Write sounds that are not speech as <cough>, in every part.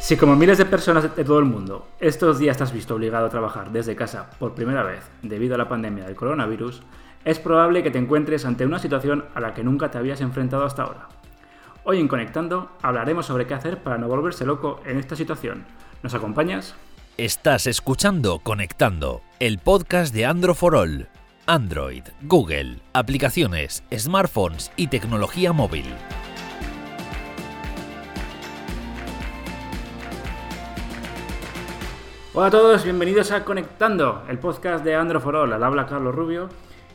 Si como miles de personas de todo el mundo estos días te has visto obligado a trabajar desde casa por primera vez debido a la pandemia del coronavirus, es probable que te encuentres ante una situación a la que nunca te habías enfrentado hasta ahora. Hoy en Conectando hablaremos sobre qué hacer para no volverse loco en esta situación. ¿Nos acompañas? Estás escuchando Conectando, el podcast de Andro for All. Android, Google, aplicaciones, smartphones y tecnología móvil. Hola a todos, bienvenidos a Conectando, el podcast de Andro for All. Al habla Carlos Rubio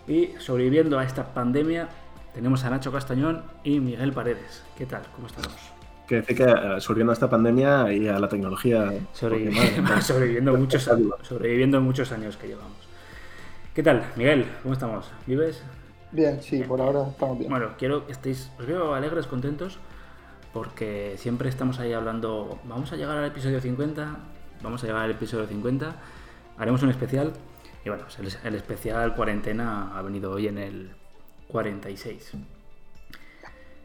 y sobreviviendo a esta pandemia tenemos a Nacho Castañón y Miguel Paredes. ¿Qué tal? ¿Cómo estamos? Que decir que eh, sobreviviendo a esta pandemia y a la tecnología. <laughs> Sobreviviendo, sobreviviendo, muchos, <laughs> sobreviviendo muchos años que llevamos. ¿Qué tal, Miguel? ¿Cómo estamos? ¿Vives? Bien, sí, por ahora estamos bien. Bueno, quiero que estéis, os veo alegres, contentos, porque siempre estamos ahí hablando, vamos a llegar al episodio 50, vamos a llegar al episodio 50, haremos un especial, y bueno, pues el, el especial cuarentena ha venido hoy en el 46.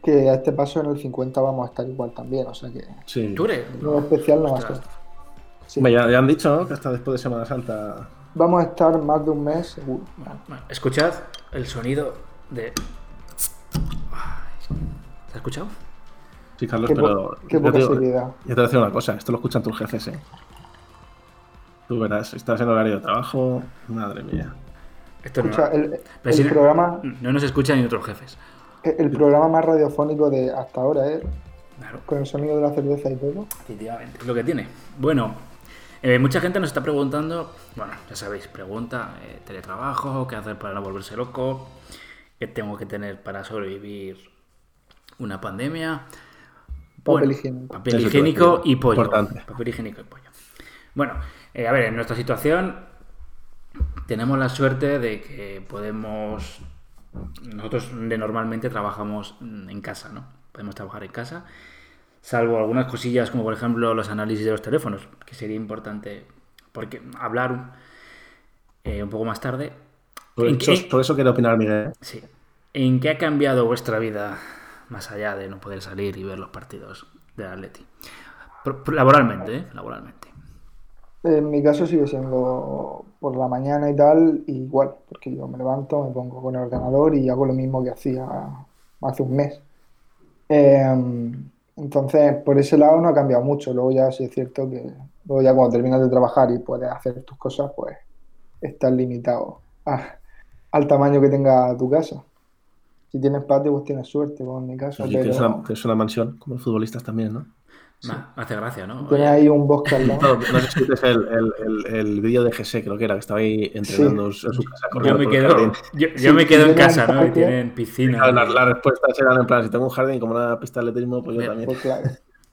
Que a este paso en el 50 vamos a estar igual también, o sea que... Sí. ¿Tú eres? No, especial no va a. Sí. Ya, ya han dicho ¿no? que hasta después de Semana Santa. Vamos a estar más de un mes seguro. Bueno, escuchad el sonido de... ¿Se ha escuchado? Sí, Carlos, Qué, pero. qué yo poca te digo-. Yo te voy a decir una cosa: esto lo escuchan tus jefes, ¿eh? Tú verás, estás en horario de trabajo. Madre mía. Esto no, Escucha, el, Pero el si no- programa, no nos escuchan ni otros jefes. el programa más radiofónico de hasta ahora, ¿eh? Claro. Con el sonido de la cerveza y todo. Efectivamente, es lo que tiene. Bueno, eh, mucha gente nos está preguntando, bueno, ya sabéis, pregunta, eh, teletrabajo, qué hacer para no volverse loco, qué tengo que tener para sobrevivir una pandemia. Papel higiénico. Papel higiénico y pollo. importante. Papel higiénico y pollo. Bueno, eh, a ver, en nuestra situación tenemos la suerte de que podemos... Nosotros de normalmente trabajamos en casa, ¿no? Podemos trabajar en casa, salvo algunas cosillas como por ejemplo los análisis de los teléfonos, que sería importante porque hablar eh, un poco más tarde. Por ¿En eso, qué- por eso quiero opinar, Miguel. Sí. ¿En qué ha cambiado vuestra vida más allá de no poder salir y ver los partidos del Atleti? Laboralmente, ¿eh? Laboralmente. En mi caso sigue siendo por la mañana y tal, y igual, porque yo me levanto, me pongo con el ordenador y hago lo mismo que hacía hace un mes. Eh, entonces, por ese lado no ha cambiado mucho. Luego ya sí es cierto que luego ya cuando terminas de trabajar y puedes hacer tus cosas, pues estás limitado a- al tamaño que tenga tu casa. Si tienes patio, pues tienes suerte, como en mi caso, pero una, tienes una mansión, como los futbolistas también, ¿no? Me hace gracia, ¿no? tienes Oye, ahí un bosque al lado. No, no sé si viste el, el, el, el vídeo de GC, creo que era, que estaba ahí entrenando en su casa. yo me quedo, yo, yo Sí, me quedo en casa, ¿no? Y tienen piscina. Claro, Las las respuestas eran en plan, si tengo un jardín como una pista de atletismo, pues yo también. Pues claro.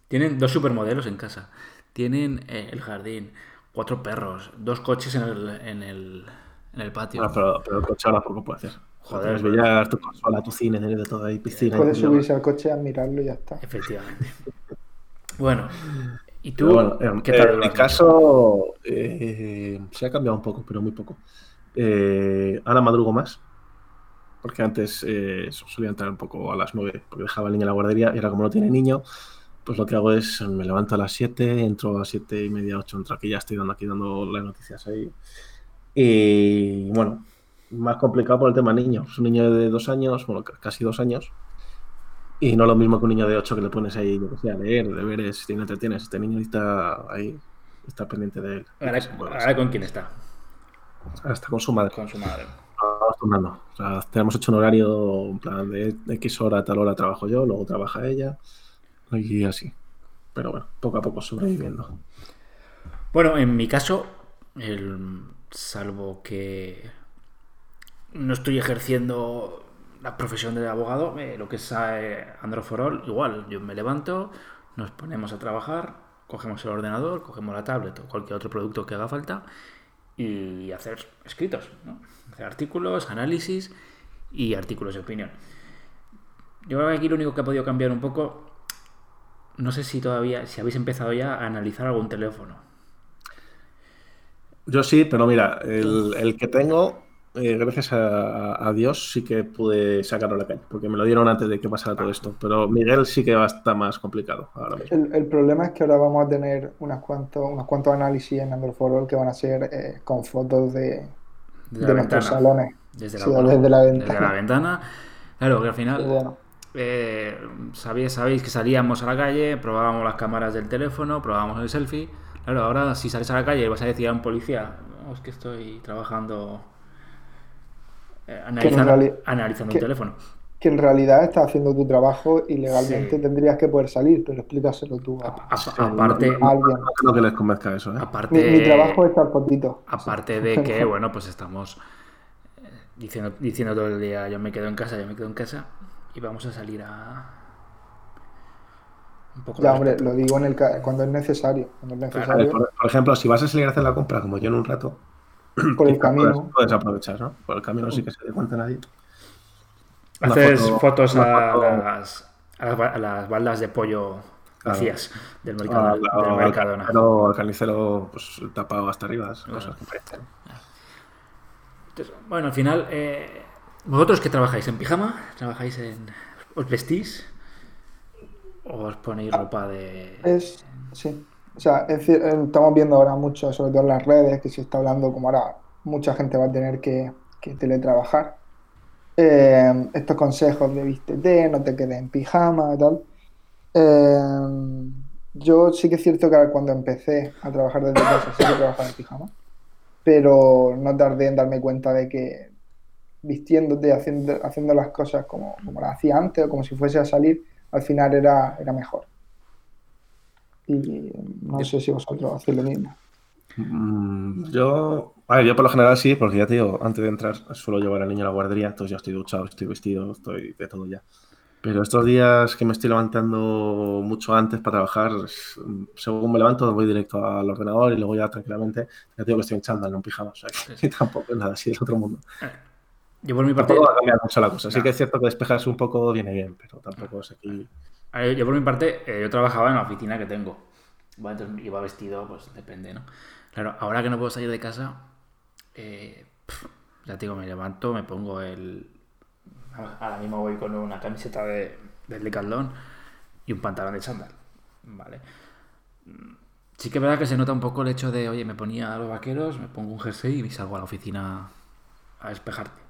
Tienen dos supermodelos en casa. Tienen eh, el jardín, cuatro perros, dos coches en el, en el, en el patio. Bueno, pero, pero el coche ahora poco puede hacer. Joder, billar, tu consola, tu cine, de todo ahí, piscina. Puedes subirse al coche, admirarlo y ya está. Efectivamente. Bueno, ¿y tú? Bueno, en, ¿Qué tal? en mi caso eh, se ha cambiado un poco, pero muy poco. Eh, ahora madrugo más, porque antes eh, solía entrar un poco a las 9, porque dejaba al niño en la guardería, y ahora como no tiene niño, pues lo que hago es me levanto a las 7, entro a las 7 y media, 8, entro aquí, ya estoy dando aquí dando las noticias ahí. Y bueno, más complicado por el tema niño. Es un niño de dos años, bueno, casi dos años. Y no lo mismo que un niño de 8 que le pones ahí, yo que sé, a leer, deberes, te entretienes. Este niño está ahí, está pendiente de él. Ahora, ahora con quién está? Ahora está con su madre. Con su madre. Vamos turnando. O sea, tenemos hecho un horario en plan de X hora tal hora trabajo yo, luego trabaja ella. Y así. Pero bueno, poco a poco sobreviviendo. Bueno, en mi caso, el- salvo que no estoy ejerciendo la profesión de abogado, eh, lo que es eh, Android for All, igual, yo me levanto, nos ponemos a trabajar, cogemos el ordenador, cogemos la tablet o cualquier otro producto que haga falta y hacer escritos, ¿no? hacer artículos, análisis y artículos de opinión. Yo creo que aquí lo único que ha podido cambiar un poco, no sé si todavía, si habéis empezado ya a analizar algún teléfono. Yo sí, pero mira, el que tengo eh, gracias a, a Dios, sí que pude sacarlo a la calle, porque me lo dieron antes de que pasara todo esto. Pero Miguel sí que va a estar más complicado ahora mismo. El, el problema es que ahora vamos a tener unos cuantos, unos cuantos análisis en Android for All que van a ser eh, con fotos de, de la nuestros ventana. salones. Desde la, Sí, bueno, desde la desde ventana. la ventana. Claro, que al final bueno, eh, sabéis, sabéis que salíamos a la calle, probábamos las cámaras del teléfono, probábamos el selfie. Claro, ahora si sales a la calle y vas a decir a un policía, "No, es que estoy trabajando eh, analizando, reali- analizando que- un teléfono. que en realidad estás haciendo tu trabajo y legalmente Sí. tendrías que poder salir, pero explícaselo tú a, A- Sí, aparte, a alguien. no que les convenzca eso, ¿eh? aparte, Mi, mi trabajo es estar fotito. aparte de que, <laughs> bueno, pues estamos eh, diciendo, diciendo todo el día, yo me quedo en casa, yo me quedo en casa, y vamos a salir a... Un poco Ya, hombre, lo digo en el ca- cuando es necesario. Cuando es A ver, necesario, por, por ejemplo, si vas a salir a hacer la compra, como yo en un rato, <clears throat> por el camino. Puedes, puedes aprovechar, ¿no? Por el camino sí que se dé cuenta nadie. Haces foto- fotos a, foto- las, a, las, ba- a las baldas de pollo Claro. vacías del, Ah, mercado, al- del al Mercadona. al carnicero, pues tapado hasta arriba, cosas que parecen. Entonces, bueno, al final, eh, ¿vosotros qué trabajáis? ¿En pijama? ¿Trabajáis en... ¿Os vestís? ¿O os ponéis ropa de...? Es, sí. O sea, es decir, estamos viendo ahora mucho, sobre todo en las redes, que se está hablando como ahora mucha gente va a tener que, que teletrabajar. Eh, estos consejos de vístete, no te quedes en pijama y tal. Eh, yo sí que es cierto que cuando empecé a trabajar desde casa sí que trabajaba en pijama, pero no tardé en darme cuenta de que vistiéndote, haciendo, haciendo las cosas como, como las hacía antes o como si fuese a salir, al final era, era mejor. Y no sé si vosotros hacéis lo mismo. Mm, Yo, a ver, yo por lo general sí, porque ya te digo, antes de entrar suelo llevar al niño a la guardería, entonces ya estoy duchado, estoy vestido, estoy de todo ya. Pero estos días que me estoy levantando mucho antes para trabajar, según me levanto voy directo al ordenador y luego ya tranquilamente, ya digo que estoy en chándal, no en pijama, o sea que <laughs> tampoco es nada así del otro mundo. Yo por mi parte... Tampoco va a cambiar mucho la cosa, sí No. que es cierto que despejarse un poco viene bien, pero tampoco es aquí... A Yo por mi parte, eh, yo trabajaba en la oficina que tengo. Vale, entonces iba vestido, pues depende, ¿no? Claro, ahora que no puedo salir de casa, eh, ya te digo, me levanto, me pongo el... Ahora mismo voy con una camiseta de, del Decathlon y un pantalón de chándal, ¿vale? Mm, Sí que es verdad que se nota un poco el hecho de, oye, me ponía los vaqueros, me pongo un jersey y salgo a la oficina a despejarte.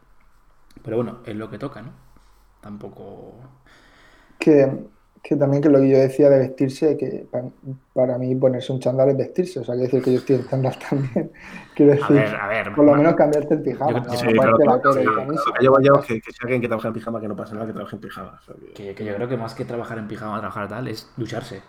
Pero bueno, es lo que toca, ¿no? Tampoco... Que, que también que lo que yo decía de vestirse, que pa- para, mí ponerse un chándal es vestirse, o sea, quiere decir que yo estoy en chándal <laughs> también. Quiero A decir, ver, a ver. por lo menos cambiarte el pijama, Yo- lo que que, que si alguien que trabaja en pijama, que no pasa nada, que trabaje en pijama. o sea que- Que, que yo creo que más que trabajar en pijama, trabajar tal, es ducharse.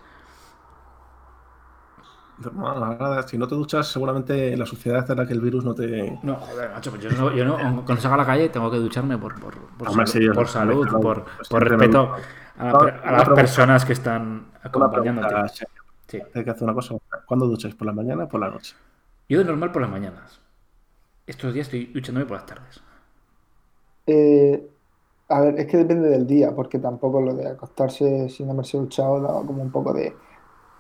Ahora, si no te duchas, seguramente la suciedad hará que el virus no te. No, joder, macho, pues yo no, yo no cuando salga a la calle tengo que ducharme por, por, por, Hombre, salud, sí, por salud, claro, por, pues por respeto a, la las personas que están acompañándote. Sí. Hay que hacer una cosa. ¿Cuándo ducháis? ¿Por la mañana o por la noche? Yo de normal por las mañanas. Estos días estoy duchándome por las tardes. Eh, a ver, es que depende del día, porque tampoco lo de acostarse sin haberse duchado da como un poco de...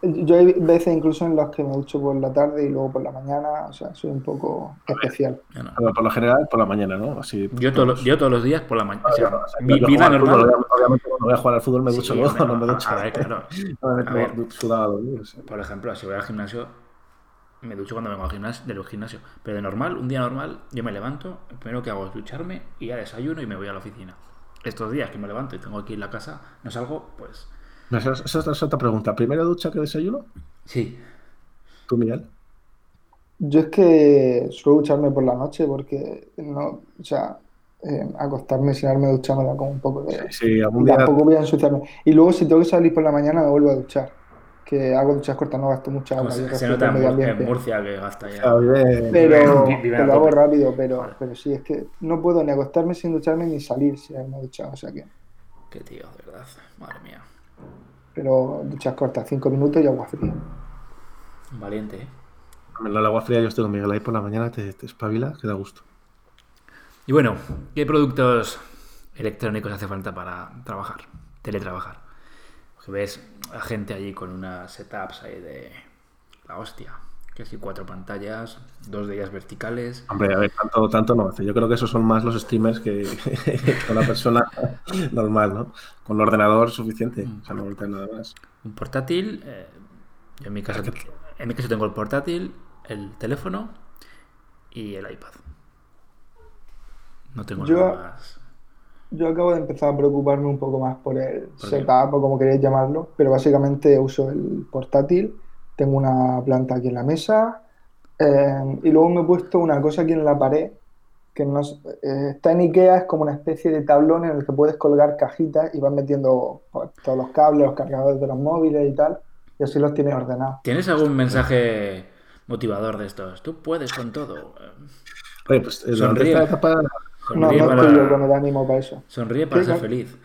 Yo hay veces incluso en los que me ducho por la tarde y luego por la mañana, o sea, soy un poco especial. Yo, no. Pero por lo general, por la mañana, ¿no? Así, yo, todos los- yo todos los días por la mañana. O sea, O sea, mi vida juego al fútbol, normal. obviamente, cuando voy a jugar al fútbol me Sí, ducho luego, hombre, no me ducho. a ver, claro. <laughs> No me A ver. meto sudado a dormir, o sea. Por ejemplo, si voy al gimnasio, me ducho cuando vengo al gimnasio, del gimnasio. Pero de normal, un día normal, yo me levanto, lo primero que hago es ducharme y ya desayuno y me voy a la oficina. Estos días que me levanto y tengo aquí en la casa, no salgo, pues Esa es, esa es otra pregunta. ¿Primera ducha que desayuno? sí. ¿Tú, Miguel? Yo es que suelo ducharme por la noche porque no, o sea, eh, acostarme sin haberme duchado me da como un poco de... Sí, algún Y día. tampoco voy a ensuciarme. Y luego si tengo que salir por la mañana me vuelvo a duchar. Que hago duchas cortas, no gasto mucha agua. Pues se nota en. Murcia que gasta ya. Bien. Pero, Vive- vive lo hago rápido, pero, Vale. pero sí, es que no puedo ni acostarme sin ducharme ni salir sin haberme duchado. O sea que, Qué tío, de verdad. Madre mía. Pero duchas cortas, cinco minutos y agua fría. Valiente, ¿eh? En la agua fría yo estoy con Miguel ahí por la mañana, te, te espabila, que da gusto. Y bueno, ¿qué productos electrónicos hace falta para trabajar? Teletrabajar. Porque ves a gente allí con unas setups ahí de la hostia. Que si cuatro pantallas, dos de ellas verticales. Hombre, a ver, tanto, tanto no hace. Yo creo que esos son más los streamers que, <laughs> que una persona <laughs> normal, ¿no? Con el ordenador suficiente. O sea, no necesitas nada más. Un portátil. eh, yo en mi caso, en mi caso tengo el portátil, el teléfono y el iPad. No tengo Yo- nada más. Yo acabo de empezar a preocuparme un poco más por el ¿Por qué? setup o como queréis llamarlo, pero básicamente uso el portátil, tengo una planta aquí en la mesa eh, y luego me he puesto una cosa aquí en la pared que no es- eh, está en Ikea, es como una especie de tablón en el que puedes colgar cajitas y vas metiendo pues, todos los cables, los cargadores de los móviles y tal, y así los tienes ordenados. ¿Tienes algún mensaje motivador de estos? Tú puedes con todo. Oye, pues eh, Sonríe. esta etapa, No, Sonríe, no para, estoy yo con el ánimo para eso. sonríe para ser feliz.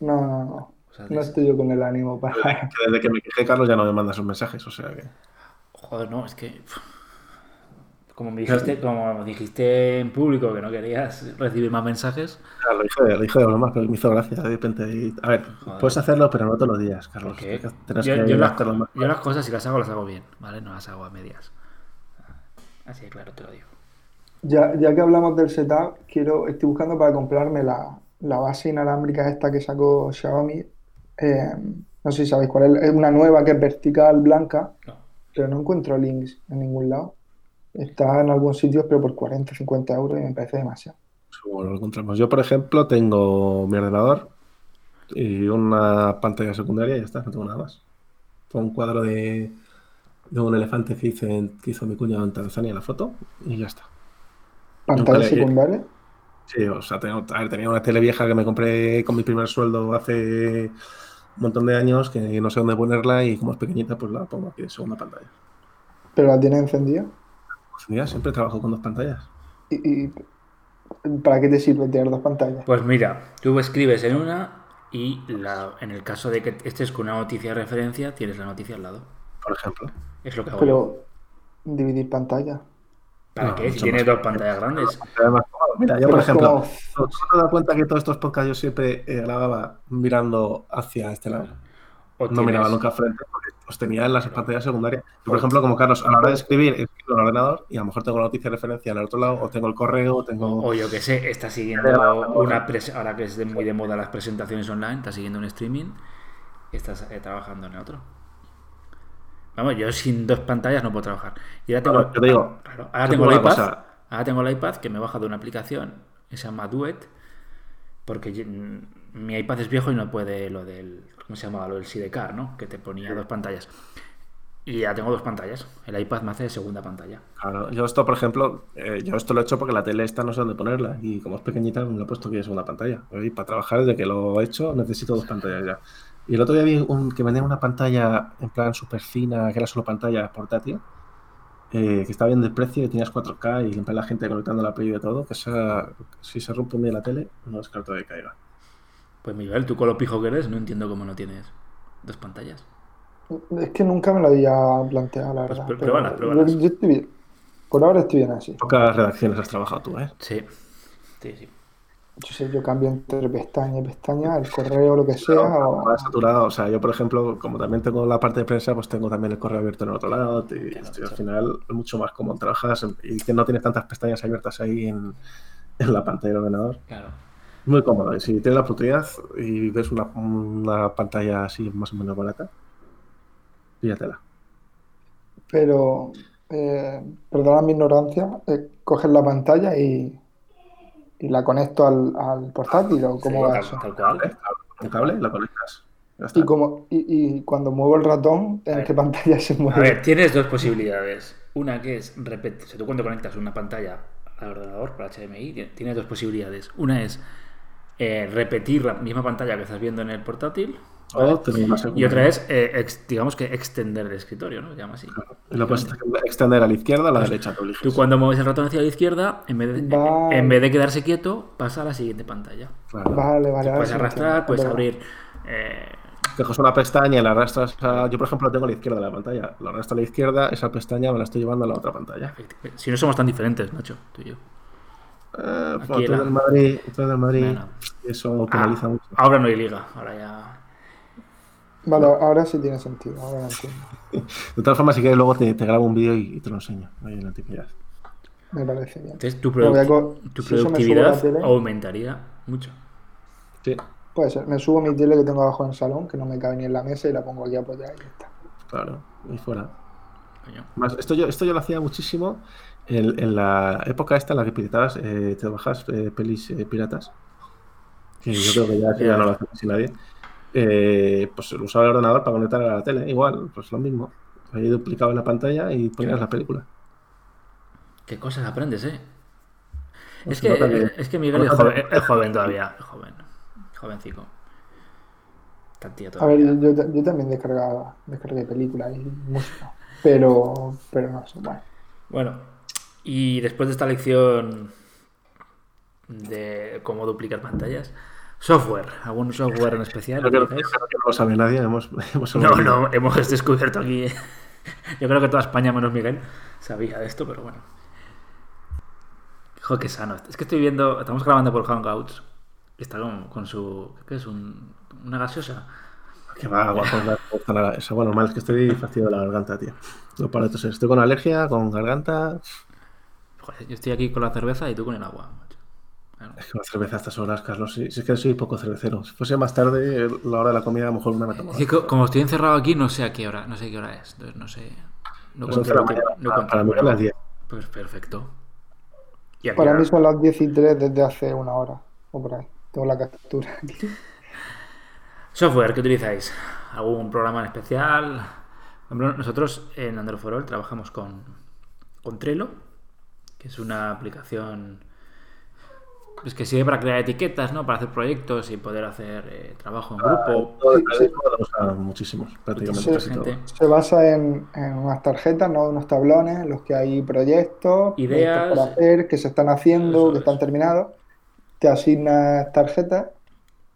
No, no, no. O sea, No estoy yo con el ánimo para... <laughs> <laughs> que desde que me quejé, Carlos ya no me manda sus mensajes, o sea que. Joder, no, es que. Como me dijiste, como dijiste en público que no querías recibir más mensajes. Claro, lo dije, lo dije de broma, pero me hizo gracia de repente. y- A ver, Joder. puedes hacerlo, pero no todos los días, Carlos. Porque Tienes que- tienes yo, que yo las, hacerlo más. yo las cosas, si las hago, las hago bien, ¿vale? No las hago a medias. Así de claro te lo digo. Ya, ya que hablamos del setup, quiero, estoy buscando para comprarme la, la base inalámbrica esta que sacó Xiaomi. Eh, no sé si sabéis cuál es, es una nueva que es vertical, blanca, No. pero no encuentro links en ningún lado. Está en algunos sitios, pero por 40, 50 euros y me parece demasiado. Seguro lo encontramos. Yo, por ejemplo, tengo mi ordenador y una pantalla secundaria y ya está, no tengo nada más. Fue un cuadro de, de un elefante que, hice en- que hizo mi cuñado en Tanzania la foto y ya está. ¿Pantalla secundaria? Sí, o sea, tengo, a ver, tenía una tele vieja que me compré con mi primer sueldo hace un montón de años que no sé dónde ponerla y como es pequeñita, pues la pongo aquí de segunda pantalla. ¿Pero la tiene encendida? Pues mira, siempre trabajo con dos pantallas. ¿Y, y para qué te sirve tener dos pantallas? Pues mira, tú escribes en una y la, en el caso de que estés con una noticia de referencia, tienes la noticia al lado. Por ejemplo. Es lo que hago. Pero dividir pantalla. ¿Para No, qué? Si tienes más. dos pantallas grandes. Mira, yo Pero por ejemplo, como- ¿tú tú te das cuenta que todos estos podcasts yo siempre eh, grababa mirando hacia este lado? O No miraba nunca frente porque los tenía en las pantallas secundarias. Yo, por ejemplo, como Carlos, a la hora de escribir, escribo en el ordenador y a lo mejor tengo la noticia de referencia en el otro lado, o tengo el correo, o tengo. O yo que sé, está siguiendo una pres- ahora que es de- muy de moda las presentaciones online, está siguiendo un streaming y estás eh, trabajando en el otro. Vamos, yo sin dos pantallas no puedo trabajar. Y ahora tengo, Claro, yo te digo, Claro, ahora tengo te el iPad. cosa. Ahora tengo el iPad que me he bajado de una aplicación que se llama Duet. Porque mm, mi iPad es viejo y no puede lo del. ¿Cómo se llamaba? Lo del sidecar, ¿no? Que te ponía dos pantallas. Y ya tengo dos pantallas. El iPad me hace de segunda pantalla. Claro, yo esto, por ejemplo, eh, yo esto lo he hecho porque la tele esta no sé dónde ponerla y como es pequeñita me lo he puesto aquí en segunda pantalla. Y para trabajar desde que lo he hecho necesito dos pantallas ya. Y el otro día vi un, que vendía una pantalla en plan súper fina, que era solo pantalla portátil, eh, que estaba bien de precio y tenías 4K y plan la gente conectando la Play y de todo, que esa, si se rompe un día la tele, no descarto que caiga. Pues Miguel, tú con lo pijo que eres, no entiendo cómo no tienes dos pantallas. Es que nunca me lo había planteado, la Pues verdad. pero pruébalas, pruébalas. Yo, yo estoy bien. Por ahora estoy bien así. Pocas redacciones has trabajado tú, ¿eh? Sí. Sí, sí. Yo sé, yo cambio entre pestaña y pestaña, el correo, lo que sea. o- Más saturado, o sea, yo por ejemplo, como también tengo la parte de prensa, pues tengo también el correo abierto en el otro lado y Claro, estoy- al final es mucho más cómodo trabajas y que no tienes tantas pestañas abiertas ahí en, en la pantalla del ordenador. Claro. Muy cómodo. Y si tienes la oportunidad y ves una, una pantalla así más o menos barata, píllatela. Pero, eh, perdona mi ignorancia, eh, coges la pantalla y, y la conecto al, al portátil o cómo Sí, va tal, eso. tal cual. Cable, la conectas. Ya está. Y, como, y, y cuando muevo el ratón, A ¿en qué pantalla se A mueve? ver, tienes dos posibilidades. Una que es repetir. O sea, tú cuando conectas una pantalla al ordenador por HDMI, ti- tienes dos posibilidades. Una es eh, repetir la misma pantalla que estás viendo en el portátil. ¿Vale? O tener una Y otra es, eh, ex- digamos que extender el escritorio, ¿no? Se llama así. Y lo puedes extender a la izquierda o a la derecha, tú cuando mueves el ratón hacia la izquierda, en vez de, Vale. en vez de quedarse quieto, pasa a la siguiente pantalla. Claro. Vale, vale. Puedes arrastrar, puedes abrir. eh, Coges una pestaña y la arrastras a... Yo, por ejemplo, lo tengo a la izquierda de la pantalla. Lo arrastro a la izquierda, esa pestaña me la estoy llevando a la otra pantalla. si no somos tan diferentes, Nacho, tú y yo. Eh, tú era. del Madrid, tú del Madrid, Bueno. eso Ah, penaliza mucho. ahora no hay liga, ahora ya. Vale, ahora sí tiene sentido, ahora entiendo. <laughs> De todas formas, si quieres, luego te, te grabo un vídeo y, y te lo enseño. Ahí en la actividad. Me parece bien. Entonces tu, si productividad tele. aumentaría mucho. Sí, Puede ser. Me subo mi tele que tengo abajo en el salón, que no me cabe ni en la mesa, y la pongo aquí apoyada y ya está. claro. Y fuera. Más, esto, yo, esto yo lo hacía muchísimo en, en la época esta en la que piratabas, eh, te bajas eh, pelis eh, piratas. Que yo creo que ya, ya no lo hace casi nadie. Eh, pues usaba el ordenador para conectar a la tele. Igual, pues lo mismo. Ahí duplicaba la pantalla y ponías la película. Qué cosas aprendes, ¿eh? Pues Es que, que- es que Miguel es joven, que- es joven todavía, es joven. Jovencico. A ver, yo, yo, yo también descargaba, descargué películas y música, pero, pero no sé, bueno. Bueno, y después de esta lección de cómo duplicar pantallas, software, ¿algún software en especial? Creo que, no lo sabe nadie. Hemos, <laughs> hemos No, no, hemos descubierto aquí. <laughs> Yo creo que toda España, menos Miguel, sabía de esto, pero bueno. Joder, qué sano. Es que estoy viendo, estamos grabando por Hangouts. Está con, con su. ¿Qué es? Un- una gaseosa. Que va, guapo, Eso, bueno, normal es que estoy fastidio de la garganta, tío. No paro de toser. Estoy con alergia, con garganta. Joder, yo estoy aquí con la cerveza y tú con el agua. Claro. Es que la cerveza a estas horas, Carlos. Si, si es que soy poco cervecero. Si fuese más tarde, la hora de la comida, a lo mejor una me que co- como estoy encerrado aquí, no sé a qué hora, no sé qué hora es. Entonces no sé. No Las 11 de la controlo- mañana. no Para- para mí controlo. a las 10. Pues perfecto. Y Para ahora- mí son las 10 y 3 desde hace una hora, o por ahí. Tengo la captura aquí. <laughs> Software que utilizáis. ¿Algún programa en especial? Por ejemplo, nosotros en Android for All trabajamos con, con Trello, que es una aplicación pues que sirve para crear etiquetas, ¿no? Para hacer proyectos y poder hacer eh, trabajo en grupo. Todo el Sí, periodismo lo usan muchísimos, prácticamente Sí, casi todo. Se basa en, en unas tarjetas, ¿no? Unos tablones en los que hay proyectos, Ideas. proyectos por hacer, que se están haciendo, Eso que es. están terminados. Te asignas tarjetas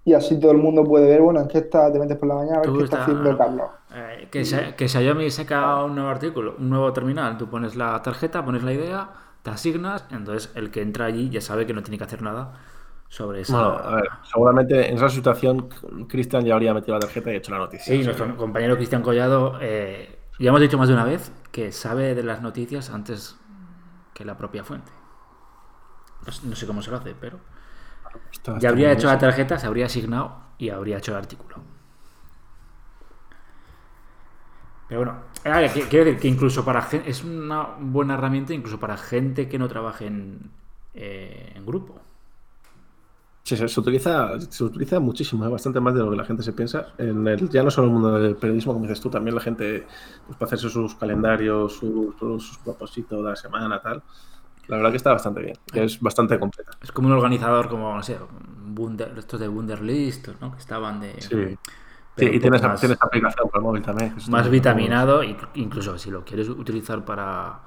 y así todo el mundo puede ver, bueno, en qué está, te metes por la mañana a ver qué está está- haciendo Carlos. Eh, que, que Xiaomi saca un nuevo artículo, un nuevo terminal. Tú pones la tarjeta, pones la idea, te asignas, entonces el que entra allí ya sabe que no tiene que hacer nada sobre esa. Bueno, a ver, seguramente en esa situación Cristian ya habría metido la tarjeta y hecho la noticia. Sí, nuestro compañero Cristian Collado, eh, ya hemos dicho más de una vez que sabe de las noticias antes que la propia fuente. No, sé cómo se lo hace, pero Está- ya habría hecho bien, la tarjeta, se habría asignado y habría hecho el artículo. Pero bueno, quiero decir que incluso para gente, es una buena herramienta incluso para gente que no trabaje en, eh, en grupo. Sí, se, se utiliza, se utiliza muchísimo, ¿eh? bastante más de lo que la gente se piensa. En el, ya no solo el mundo del periodismo, como dices tú, también la gente pues, para hacerse sus calendarios, sus, sus propósitos de la semana, tal. La verdad que está bastante bien, es bastante completa. Es como un organizador como, no sé, Wunder- estos de Wunderlist, ¿no? Que estaban de... Sí, Sí, y tienes, más- tienes aplicación para el móvil también. más vitaminado, incluso si lo quieres utilizar para,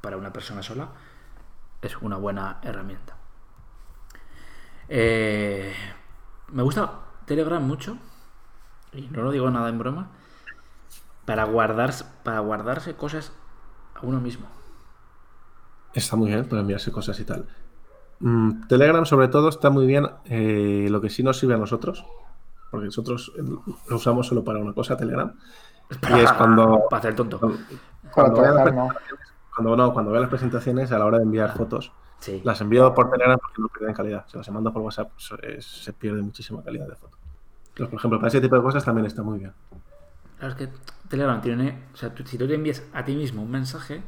para una persona sola, es una buena herramienta. Eh, me gusta Telegram mucho, y no lo digo nada en broma, para, guardar, para guardarse cosas a uno mismo. Está muy bien para enviarse cosas y tal. Mm, Telegram, sobre todo, está muy bien. eh, lo que sí nos sirve a nosotros, porque nosotros eh, lo usamos solo para una cosa, Telegram. <laughs> Y es cuando, Para hacer el tonto. cuando, Para cuando presentaciones, cuando, no, cuando vea las presentaciones a la hora de enviar fotos, Sí. las envío por Telegram porque no pierden calidad. Si las mando por WhatsApp, pues, eh, se pierde muchísima calidad de foto. Pero, por ejemplo, para ese tipo de cosas también está muy bien. Claro, es que Telegram tiene. O sea, tú- si tú te envías a ti mismo un mensaje,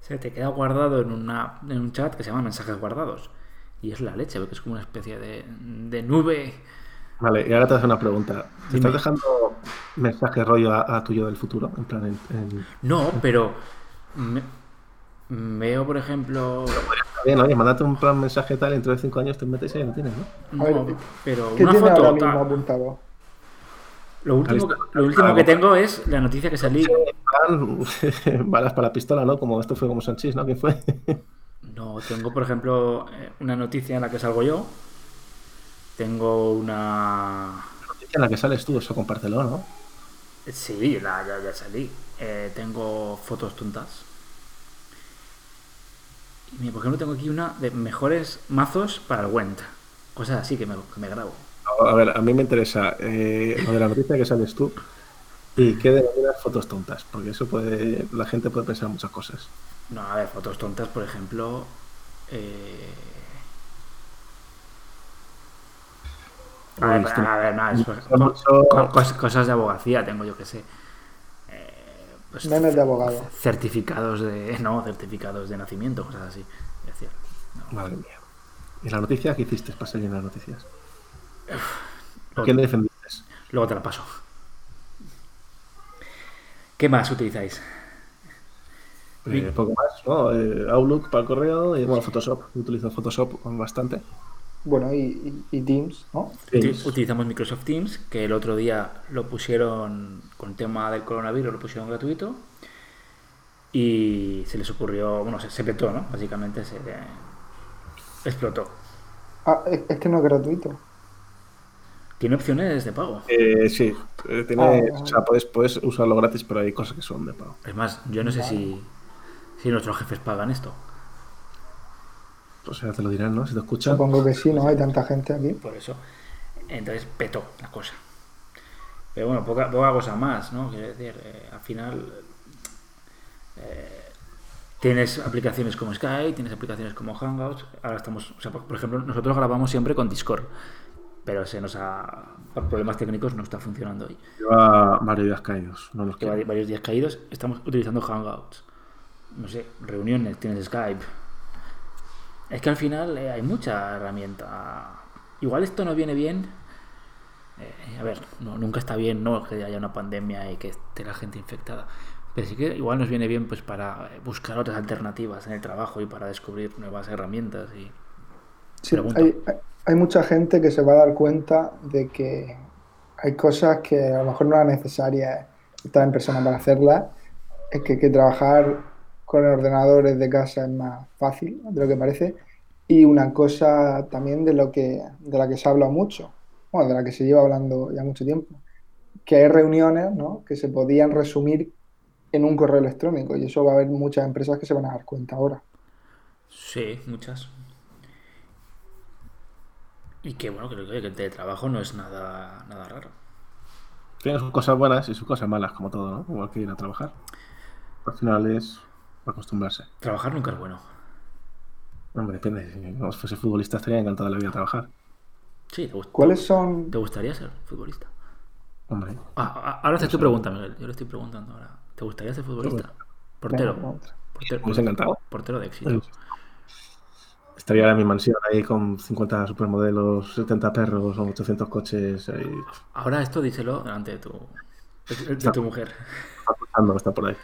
se te queda guardado en, una, en un chat que se llama mensajes guardados. Y es la leche, porque es como una especie de, de nube. Vale, y ahora te hago una pregunta. ¿Te estás dejando mensaje rollo a, a tuyo del futuro? En plan, en, en- No, pero. me- veo, por ejemplo. Está bien, oye, mándate un plan mensaje tal, y dentro de cinco años te metes y ahí lo tienes, ¿no? Ver, No, pero ¿Qué una tiene ahora foto. mismo tal. apuntado? Lo último, está. lo último que tengo es la noticia que salí. Plan, <laughs> balas para la pistola, ¿no? Como esto fue como Sanchis, ¿no? ¿Quién fue? No, tengo, por ejemplo, eh, una noticia en la que salgo yo. Tengo una. en la que sales tú, eso compártelo, ¿no? Sí, la- ya, ya salí. Eh, tengo fotos tontas. Y mira, por ejemplo, tengo aquí una de mejores mazos para el Went. Cosas así que me, que me grabo. a ver, a mí me interesa eh, lo de la noticia que sales tú y qué denominas fotos tontas, porque eso puede, la gente puede pensar muchas cosas. No, a ver, fotos tontas, por ejemplo. eh, A ver, Uy, a ver, no, es- Mucho- mucho- co- cos- cosas de abogacía tengo yo que sé. Eh, pues, Memes de abogado. certificados de. <laughs> No, certificados de nacimiento, cosas así. Es decir, no. Madre mía. ¿Y la noticia qué hiciste para salir en las noticias? ¿A Luego, quién defendiste? luego te la paso. ¿Qué más utilizáis? Eh, poco más, ¿no? Eh, Outlook para el correo y bueno, Photoshop. Yo utilizo Photoshop bastante. Bueno, y, y- y Teams, ¿no? Uti- Utilizamos Microsoft Teams, que el otro día lo pusieron con el tema del coronavirus, lo pusieron gratuito. Y se les ocurrió, bueno, se, se petó, ¿no? Básicamente se eh, explotó. Ah, es, es que no es gratuito. Tiene opciones de pago. Eh, sí, eh, tiene, Ah, o sea, puedes, puedes usarlo gratis, pero hay cosas que son de pago. Es más, yo no sé si, si nuestros jefes pagan esto. O sea, te lo dirán, ¿no? Si te escuchan. Supongo que sí, ¿no? Hay tanta gente aquí. Por eso. Entonces petó la cosa. Pero bueno, poca, poca cosa más, ¿no? Quiero decir, eh, al final eh, tienes aplicaciones como Skype, tienes aplicaciones como Hangouts. Ahora estamos, o sea, por, por ejemplo, nosotros grabamos siempre con Discord, pero se nos ha, por problemas técnicos no está funcionando hoy. Lleva varios días caídos. No los Lleva varios días caídos, estamos utilizando Hangouts. No sé, reuniones, tienes Skype. Es que al final eh, hay mucha herramienta. Igual esto no viene bien. eh, a ver, no, nunca está bien no que haya una pandemia y que esté la gente infectada. Pero sí que igual nos viene bien pues para eh, buscar otras alternativas en el trabajo y para descubrir nuevas herramientas. Y... Sí, hay, hay- hay mucha gente que se va a dar cuenta de que hay cosas que a lo mejor no era necesaria estar en persona para hacerlas. Es que, que trabajar con ordenadores de casa es más fácil de lo que parece. Y una cosa también de lo que, de la que se habla mucho, bueno, de la que se lleva hablando ya mucho tiempo, que hay reuniones, ¿no? que se podían resumir en un correo electrónico. Y eso va a haber muchas empresas que se van a dar cuenta ahora. Sí, muchas. Y que bueno, creo que el teletrabajo no es nada, nada raro. Tiene sus cosas buenas y sus cosas malas, como todo, ¿no? Igual que ir a trabajar. Al final es acostumbrarse. Trabajar nunca es bueno. Hombre, depende. Si no fuese futbolista estaría encantado de la vida trabajar. Sí, te, ¿Cuáles son ¿te gustaría ser futbolista? Hombre, Ah, ah, ahora haces tu pregunta, Miguel. Yo le estoy preguntando ahora. ¿Te gustaría ser futbolista? Portero. Venga, Portero, me hubiese encantado. portero de éxito. Estaría en mi mansión ahí con 50 supermodelos, 70 perros o 800 coches. Ahí, Ahora esto díselo delante de tu, de, de tu mujer. pasando, está por ahí.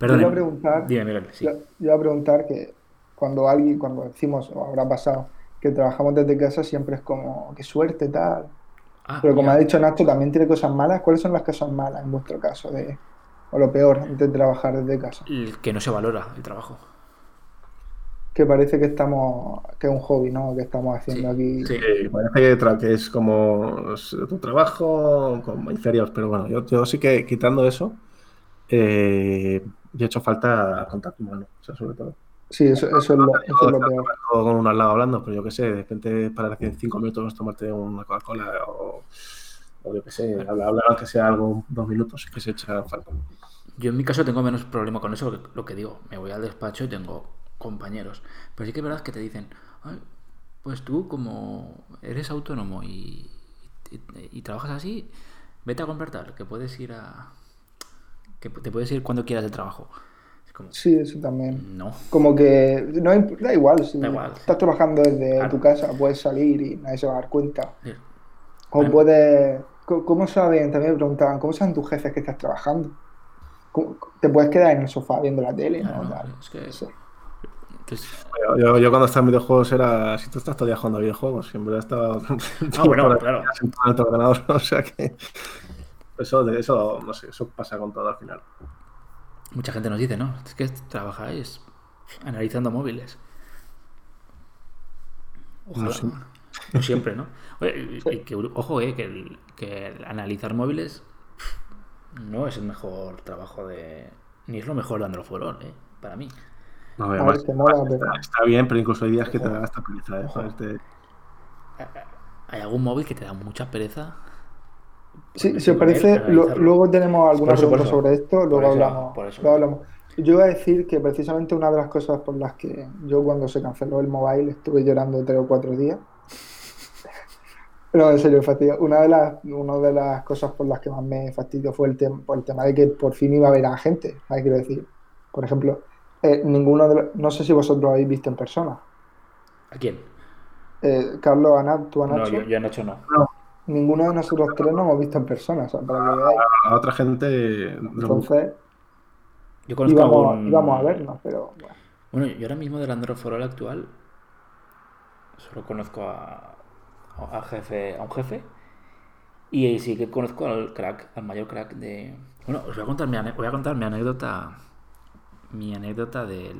Vale. Yo Perdón. iba a preguntar-. Sí. Yo, yo iba a preguntar que cuando alguien, cuando decimos, o habrá pasado, que trabajamos desde casa, siempre es como, qué suerte, tal. Ah, Pero como mira, ha dicho Nacho, también tiene cosas malas. ¿Cuáles son las cosas malas en vuestro caso? De, o lo peor de trabajar desde casa. el que no se valora el trabajo. Que parece que estamos, que es un hobby, ¿no? Que estamos haciendo aquí. Sí. Parece que, es como tu trabajo, como inferior, pero bueno, yo, yo sí que quitando eso, eh, yo he hecho falta contacto humano, o sea, sobre todo. Sí, eso, eso es lo, eso es lo con uno al lado hablando, pero yo qué sé, de repente parar aquí en cinco minutos, tomarte una Coca-Cola o, o yo qué sé, hablar, hablar aunque sea algo dos minutos, que se echa falta. Yo en mi caso tengo menos problema con eso, lo que digo, me voy al despacho y tengo compañeros. Pero sí que es verdad que te dicen, "Ay, pues tú como eres autónomo y, y- y trabajas así, vete a comprar tal, que puedes ir a... que te puedes ir cuando quieras del trabajo. Es como, Sí, eso también. no. Como que no da igual, si Da igual. estás trabajando desde Claro. tu casa, puedes salir y nadie se va a dar cuenta. Bien. O Bueno. puedes. ¿Cómo saben? También me preguntaban, ¿cómo saben tus jefes que estás trabajando? ¿Cómo- Te puedes quedar en el sofá viendo la tele, ¿no? Claro, es que- Sí. Entonces, Yo, yo- yo cuando estaba en videojuegos era, si tú estás día jugando a videojuegos, siempre estaba <laughs> Ah, bueno, claro. en tu ordenador, <laughs> o sea que eso, de eso, no sé, eso pasa con todo al final. mucha gente nos dice, ¿no? Es que trabajáis analizando móviles. Ojalá. No siempre, ¿no? Oye, y- y que, ojo, eh, que, el, que el analizar móviles no es el mejor trabajo de. Ni es lo mejor de Android for All, eh, para mí. No, ver, además, que mola, está, bien, pero incluso hay días que te da hasta pereza, ¿eh? ¿Hay algún móvil que te da mucha pereza? Sí, Ponerse si os parece, lo- luego tenemos alguna pregunta sobre esto, luego Por eso, hablamos, por eso. luego hablamos. Yo iba a decir que precisamente una de las cosas por las que yo cuando se canceló el mobile estuve llorando tres o cuatro días. <laughs> Pero en serio, fastidio. Una de las, una de las cosas por las que más me fastidió fue el, tem- por el tema de que por fin iba a ver a gente. ¿sabes? Quiero decir, por ejemplo, eh, ninguno de los- no sé si vosotros lo habéis visto en persona. ¿A quién? Eh, Carlos, Ana, tú, No, Anacho, yo, yo a Nacho no. Ninguno de nosotros tres lo hemos visto en persona, o sea, para que veáis. A otra gente. Entonces, Yo conozco íbamos, algún- íbamos a vernos, pero bueno. Bueno, yo ahora mismo del Android for All actual solo conozco a, a, jefe, a un jefe y ahí sí que conozco al crack, al mayor crack de... Bueno, os voy a contar mi, ane- voy a contar mi anécdota mi anécdota del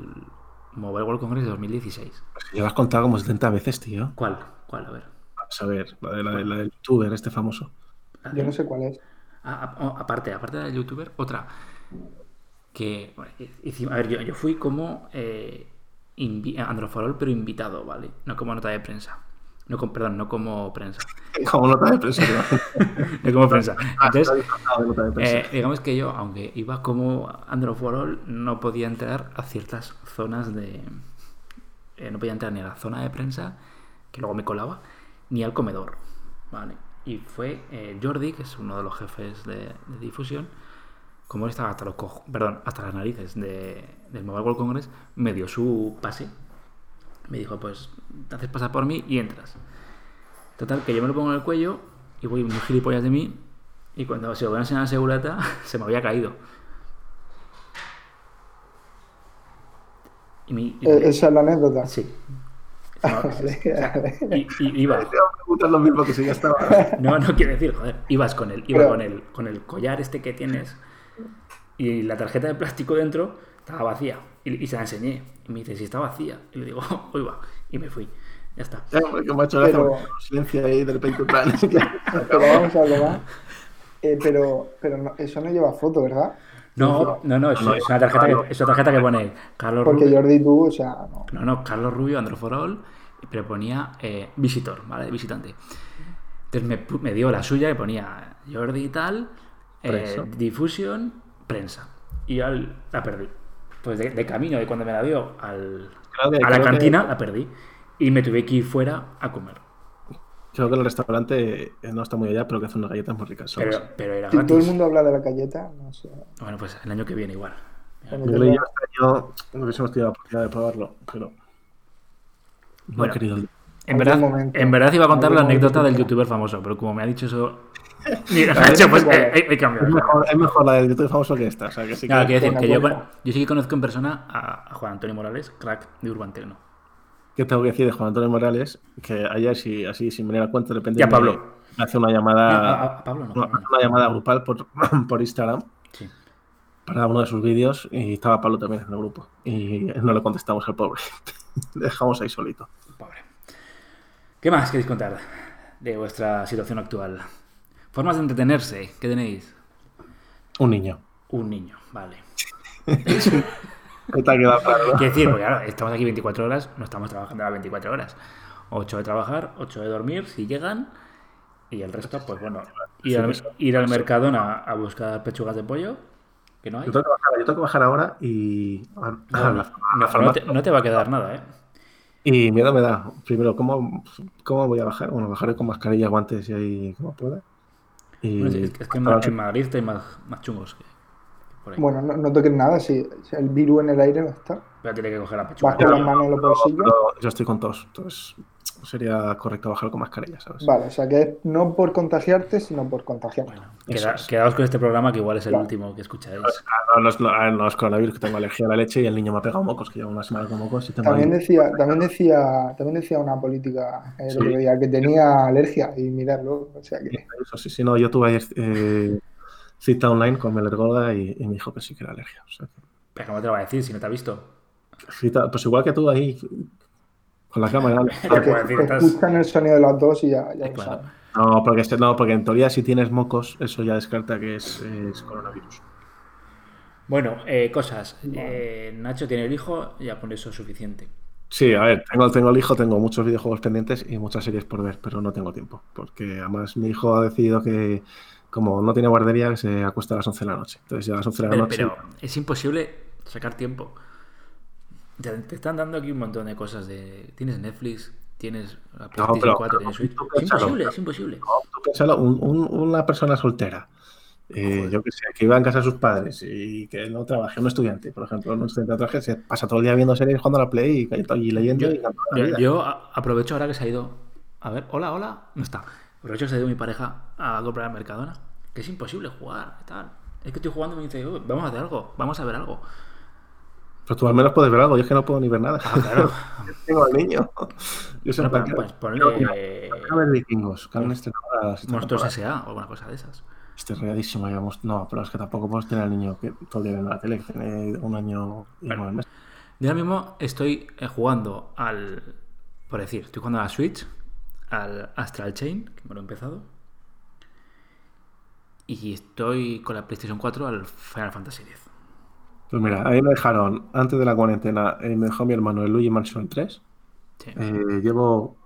Mobile World Congress de 2016. Ya lo has contado como 70 veces, tío. ¿Cuál? ¿Cuál? A ver. A saber, la, de, la, de- la del youtuber este famoso. ¿La Yo no sé cuál es. Ah, ah, oh, aparte, aparte del youtuber, otra. Que, bueno, hicimos- a ver, yo, yo fui como eh, invi- Androforol, pero invitado, ¿vale? No como nota de prensa. No com- perdón, no como prensa. <laughs> Como nota de prensa. No <laughs> como prensa. Entonces, prensa. eh, digamos que yo, aunque iba como Androforol, no podía entrar a ciertas zonas de. eh, no podía entrar ni a la zona de prensa, que luego me colaba, ni al comedor, ¿vale? Y fue eh, Jordi, que es uno de los jefes de, de difusión, como él estaba hasta los cojo- perdón, hasta las narices de- del Mobile World Congress, me dio su pase. Me dijo, pues te haces pasar por mí y entras. Total, que yo me lo pongo en el cuello y voy muy gilipollas de mí. Y cuando se lo voy a enseñar a segurata, <laughs> se me había caído. Y mi- y- Eh, esa es la anécdota. Sí. Se <laughs> me- Vale, <laughs> o sea, vale. y, y iba. Te iba a preguntar lo mismo que si ya estaba. <laughs> No, no quiero decir, joder. Ibas con el, iba Pero- con el, con el collar este que tienes y la tarjeta de plástico dentro estaba vacía. Y, y se la enseñé. Y me dice, si está vacía. Y le digo, hoy va. Y me fui. Ya está. Ya, hombre, que me ha hecho gracia Pero- porque un silencio ahí de repente en plan. Pero vamos a. Eh, pero pero no- eso no lleva foto, ¿verdad? No, no, no, es, es una tarjeta que, es una tarjeta que pone Carlos Porque Rubio. Jordi tú, o sea, no. No, no, Carlos Rubio, Androforol, pero ponía eh, visitor, ¿vale? Visitante. Entonces me, dio la suya que ponía Jordi y tal, eh, difusión, prensa. Y yo al- la perdí. Pues de, de camino, y cuando me la dio al, a la que- cantina, la perdí. Y me tuve que ir fuera a comer. Creo que el restaurante eh, no está muy allá, pero que hace unas galletas muy ricas. Pero, era Si todo el mundo habla de la galleta, no sé. Bueno, pues el año que viene igual. Yo tenga- y yo este año no hubiésemos tenido la oportunidad de probarlo, pero. No Bueno. he querido. En verdad, momento. en verdad iba a contar la anécdota del youtuber famoso, pero como me ha dicho eso. <laughs> Mira, pues eh. Es mejor, es mejor la del YouTube famoso que esta. O sea, que sí que. Claro, quiero decir que yo, con- yo sí que conozco en persona a, a Juan Antonio Morales, crack de Urban Tecno. ¿Qué tengo que decir de Juan Antonio Morales? Que ayer, si, así sin venir a cuenta, de repente. Y a me- Pablo. me hace una llamada. a- a Pablo no. una, una llamada grupal por, <clears throat> por Instagram Sí. para uno de sus vídeos y estaba Pablo también en el grupo. Y no le contestamos al pobre. <laughs> Le dejamos ahí solito. Pobre. ¿Qué más queréis contar de vuestra situación actual? Formas de entretenerse, ¿qué tenéis? Un niño. Un niño, vale. <laughs> Quiero decir, porque claro, estamos aquí 24 horas, no estamos trabajando las 24 horas. 8 de trabajar, 8 de dormir, si llegan. Y el resto, pues bueno, ir al, ir al Mercadona a buscar pechugas de pollo, que no hay. Yo tengo que bajar, yo tengo que bajar ahora y. a- a No, la- no, a la no farmacia. te, no te va a quedar nada, ¿eh? Y miedo me da. Primero, ¿cómo, ¿cómo voy a bajar? Bueno, bajaré con mascarilla, guantes y ahí como pueda. Y Bueno, es, que en, en Madrid hay más, más chungos que. Bueno, no, no toques nada, si, si el virus en el aire no está. Pero tiene que coger la pechuga. Vas con las manos en los bolsillos. yo estoy con tos, entonces sería correcto bajar con mascarilla, ¿sabes? Vale, o sea que es no por contagiarte, sino por contagiarte. Bueno, Eso queda- es. quedaos con este programa que igual es el Claro. último que escucháis. No, no es, no, no es coronavirus, que tengo alergia a la leche y el niño me ha pegado mocos, que llevo una semana con mocos y tengo También ahí- decía, también decía, también decía una política eh, el Sí. otro día que tenía alergia y mirarlo, o sea que Eso sí, sí, no, yo tuve ayer eh, cita online con mi alergóloga y, y me dijo que sí que era alergia. O sea, Pero ¿cómo te lo va a decir si no te ha visto? cita- pues igual que tú ahí con la cámara. <laughs> Te que puedo decir, estás- escuchan el sonido de las dos y ya, ya Eh, lo claro. saben. No porque, este- no, porque en teoría si tienes mocos, eso ya descarta que es, es coronavirus. Bueno, eh, cosas. Eh, Nacho tiene el hijo, ya con eso es suficiente. Sí, a ver, tengo, tengo el hijo, tengo muchos videojuegos pendientes y muchas series por ver, pero no tengo tiempo. Porque además mi hijo ha decidido que, como no tiene guardería, que se acuesta a las 11 de la noche. Entonces ya a las 11 de la Pero, noche. pero es imposible sacar tiempo. Te, te están dando aquí un montón de cosas de... Tienes Netflix, tienes la PlayStation pero- 4, pero tienes Switch. tú Es imposible, es imposible. Un- un- una persona soltera, eh, yo que sé, que iba en casa de sus padres y que no trabaje, un estudiante, por ejemplo, un estudiante de traje, se pasa todo el día viendo series, jugando a la Play y, y leyendo Yo, y cantando la yo- aprovecho ahora que se ha ido... A ver, hola, hola. No está. Aprovecho que se ha ido mi pareja a comprar al Mercadona. Que es imposible jugar tal. Es que estoy jugando y me dice, "Oh, vamos a hacer algo, vamos a ver algo. Pero tú al menos puedes ver algo, yo es que no puedo ni ver nada. Ah, claro. <laughs> Tengo al niño. Yo soy Bueno, pues ponle quiero ver vikingos, que han estrenado Monstruos. S.A. o alguna cosa de esas. Estoy rayadísimo, ya mos- No, pero es que tampoco puedes tener al niño que todo el día viendo la tele, que tiene un año y nueve meses. Yo ahora mismo estoy eh, jugando al. Por decir, estoy jugando a la Switch, al Astral Chain, que me lo he empezado. Y estoy con la PlayStation 4 al Final Fantasy X. Pues mira, ahí me dejaron, antes de la cuarentena, eh, me dejó mi hermano el Luigi Mansion 3. Sí. Eh, llevo,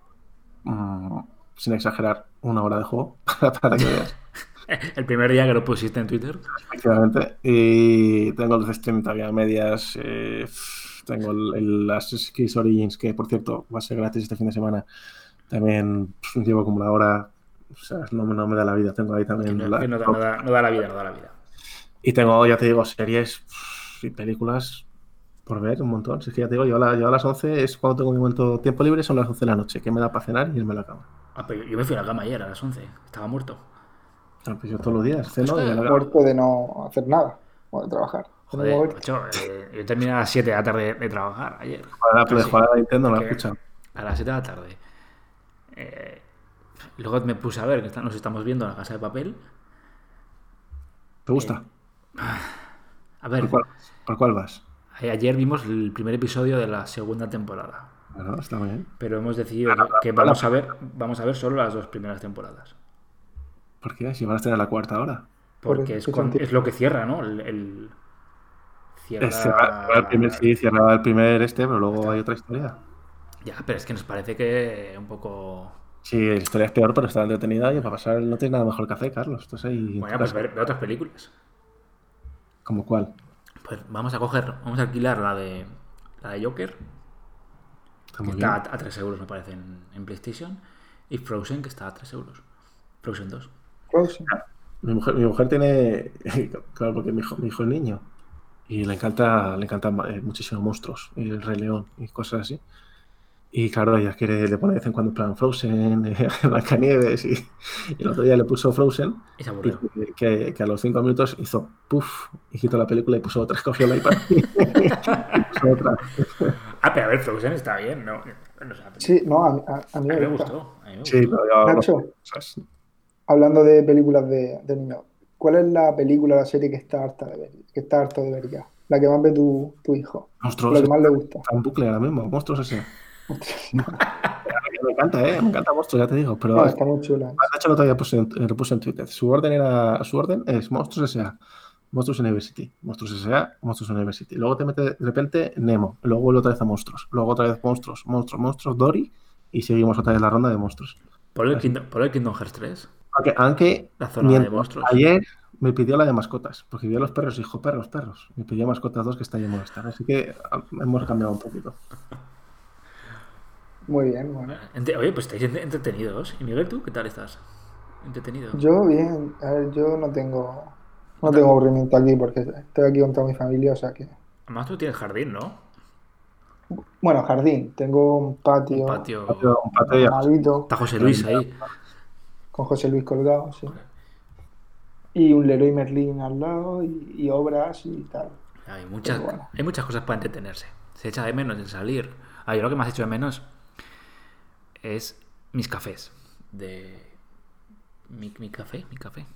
mm, sin exagerar, una hora de juego <laughs> para que veas, <laughs> El primer día que lo pusiste en Twitter. efectivamente. Y tengo los stream todavía medias. eh, tengo el, el Assassin's Creed Origins, que por cierto va a ser gratis este fin de semana. También pues, llevo como una hora. O sea, no, me- no me da la vida. Tengo ahí también. no, la- no da, no da- no da la vida, no da la vida. Y tengo, ya te digo, series y películas por ver un montón. Si es que ya te digo, yo a, la- yo a las 11 es cuando tengo mi momento tiempo libre, son las 11 de la noche, que me da para cenar y irme a la cama. Ah, pero yo me fui a la cama ayer a las 11. Estaba muerto. Ah, pues yo todos los días ceno y a la cama. Muerto de no hacer nada o de trabajar. Joder, macho, eh, yo terminé a las 7 de la tarde de trabajar ayer. Jugar a la- Casi. jugar a la Nintendo, no la escuchan. A las 7 de la tarde. Eh, luego me puse a ver que está- nos estamos viendo la casa de papel. ¿Te gusta? A ver, ¿Por cuál, por cuál vas? a- ayer vimos el primer episodio de la segunda temporada. Bueno, está muy bien. Pero hemos decidido que, que vamos a ver vamos a ver solo las dos primeras temporadas. ¿Por qué? Si van a estar en la cuarta ahora. Porque Por es, lo que cierra, ¿no? El, el- cierra... Es cerrar- cerrar el primer, sí, cerraba el primer este, pero luego hay otra historia. Ya, pero es que nos parece que un poco... Sí, la historia es peor, pero está entretenida y para pasar no tienes nada mejor que hacer, Carlos. Entonces ahí. Bueno, pues ver, ver otras películas. ¿Como cuál? Pues vamos a coger, vamos a alquilar la de la de Joker, Está que muy está a, a 3 euros me parece en, en PlayStation, y Frozen, que está a 3 euros. Frozen 2. Frozen. Mi mujer, mi mujer tiene. <laughs> Claro, porque mi hijo, mi hijo es niño. Y le encanta, le encantan eh, muchísimo monstruos, y el Rey León y cosas así. Y claro, ella quiere, le pone de vez en cuando en plan Frozen, eh, <laughs> Blancanieves, y, y el otro día le puso Frozen, Y se y aburrió. que, que- que a los cinco minutos hizo puff, y quitó la película y puso otra, <laughs> cogió el iPad y puso otra. <laughs> Ah, pero a ver, Frozen está bien, ¿no? Bueno, o sea, Sí, no, a, a- a a mí me gustó. a mí me Sí, gustó. pero ya Nacho. Hablando de películas de, de niños, ¿cuál es la película o la serie que está harta de ver? Que está harto de ver ya. La que más ve tu, tu hijo. Monstruos, La que más le gusta. está en bucle ahora mismo, monstruos ese. <laughs> Me encanta, ¿eh? Me encanta monstruos, ya te digo, pero No, está muy chula. De hecho, el otro día puse en, lo puse en Twitter. Su orden era, su orden es Monstruos S.A. Monstruos University. Monstruos S.A. Monstruos University. Luego te mete de repente Nemo. Luego vuelve otra vez a Monstruos. Luego otra vez Monstruos, Monstruos, Monstruos, Dory. Y seguimos otra vez la ronda de monstruos. Por el Kingdom, por el Kingdom Hearts 3. Aunque, aunque La zona de monstruos. ayer me pidió la de mascotas. Porque vio a los perros y dijo, perros, perros. Me pidió mascotas dos que está ahí en Movistar. Así que ah, hemos cambiado un poquito. Muy bien, bueno. Oye, pues estáis ent- entretenidos. ¿Y Miguel, tú qué tal estás? Entretenido. Yo bien, a ver, yo no tengo, no tengo aburrimiento aquí porque estoy aquí con toda mi familia, o sea que... Además tú tienes jardín, ¿no? Bueno, jardín, tengo un patio, Un patio. Patio- Un patio Está José Luis ahí. con José Luis colgado, sí. Y un Leroy Merlin al lado y, y obras y tal. Hay muchas, bueno. hay muchas cosas para entretenerse. Se echa de menos el salir. Ah, yo lo que más hecho de menos es mis cafés. De. Mi, mi café, mi café.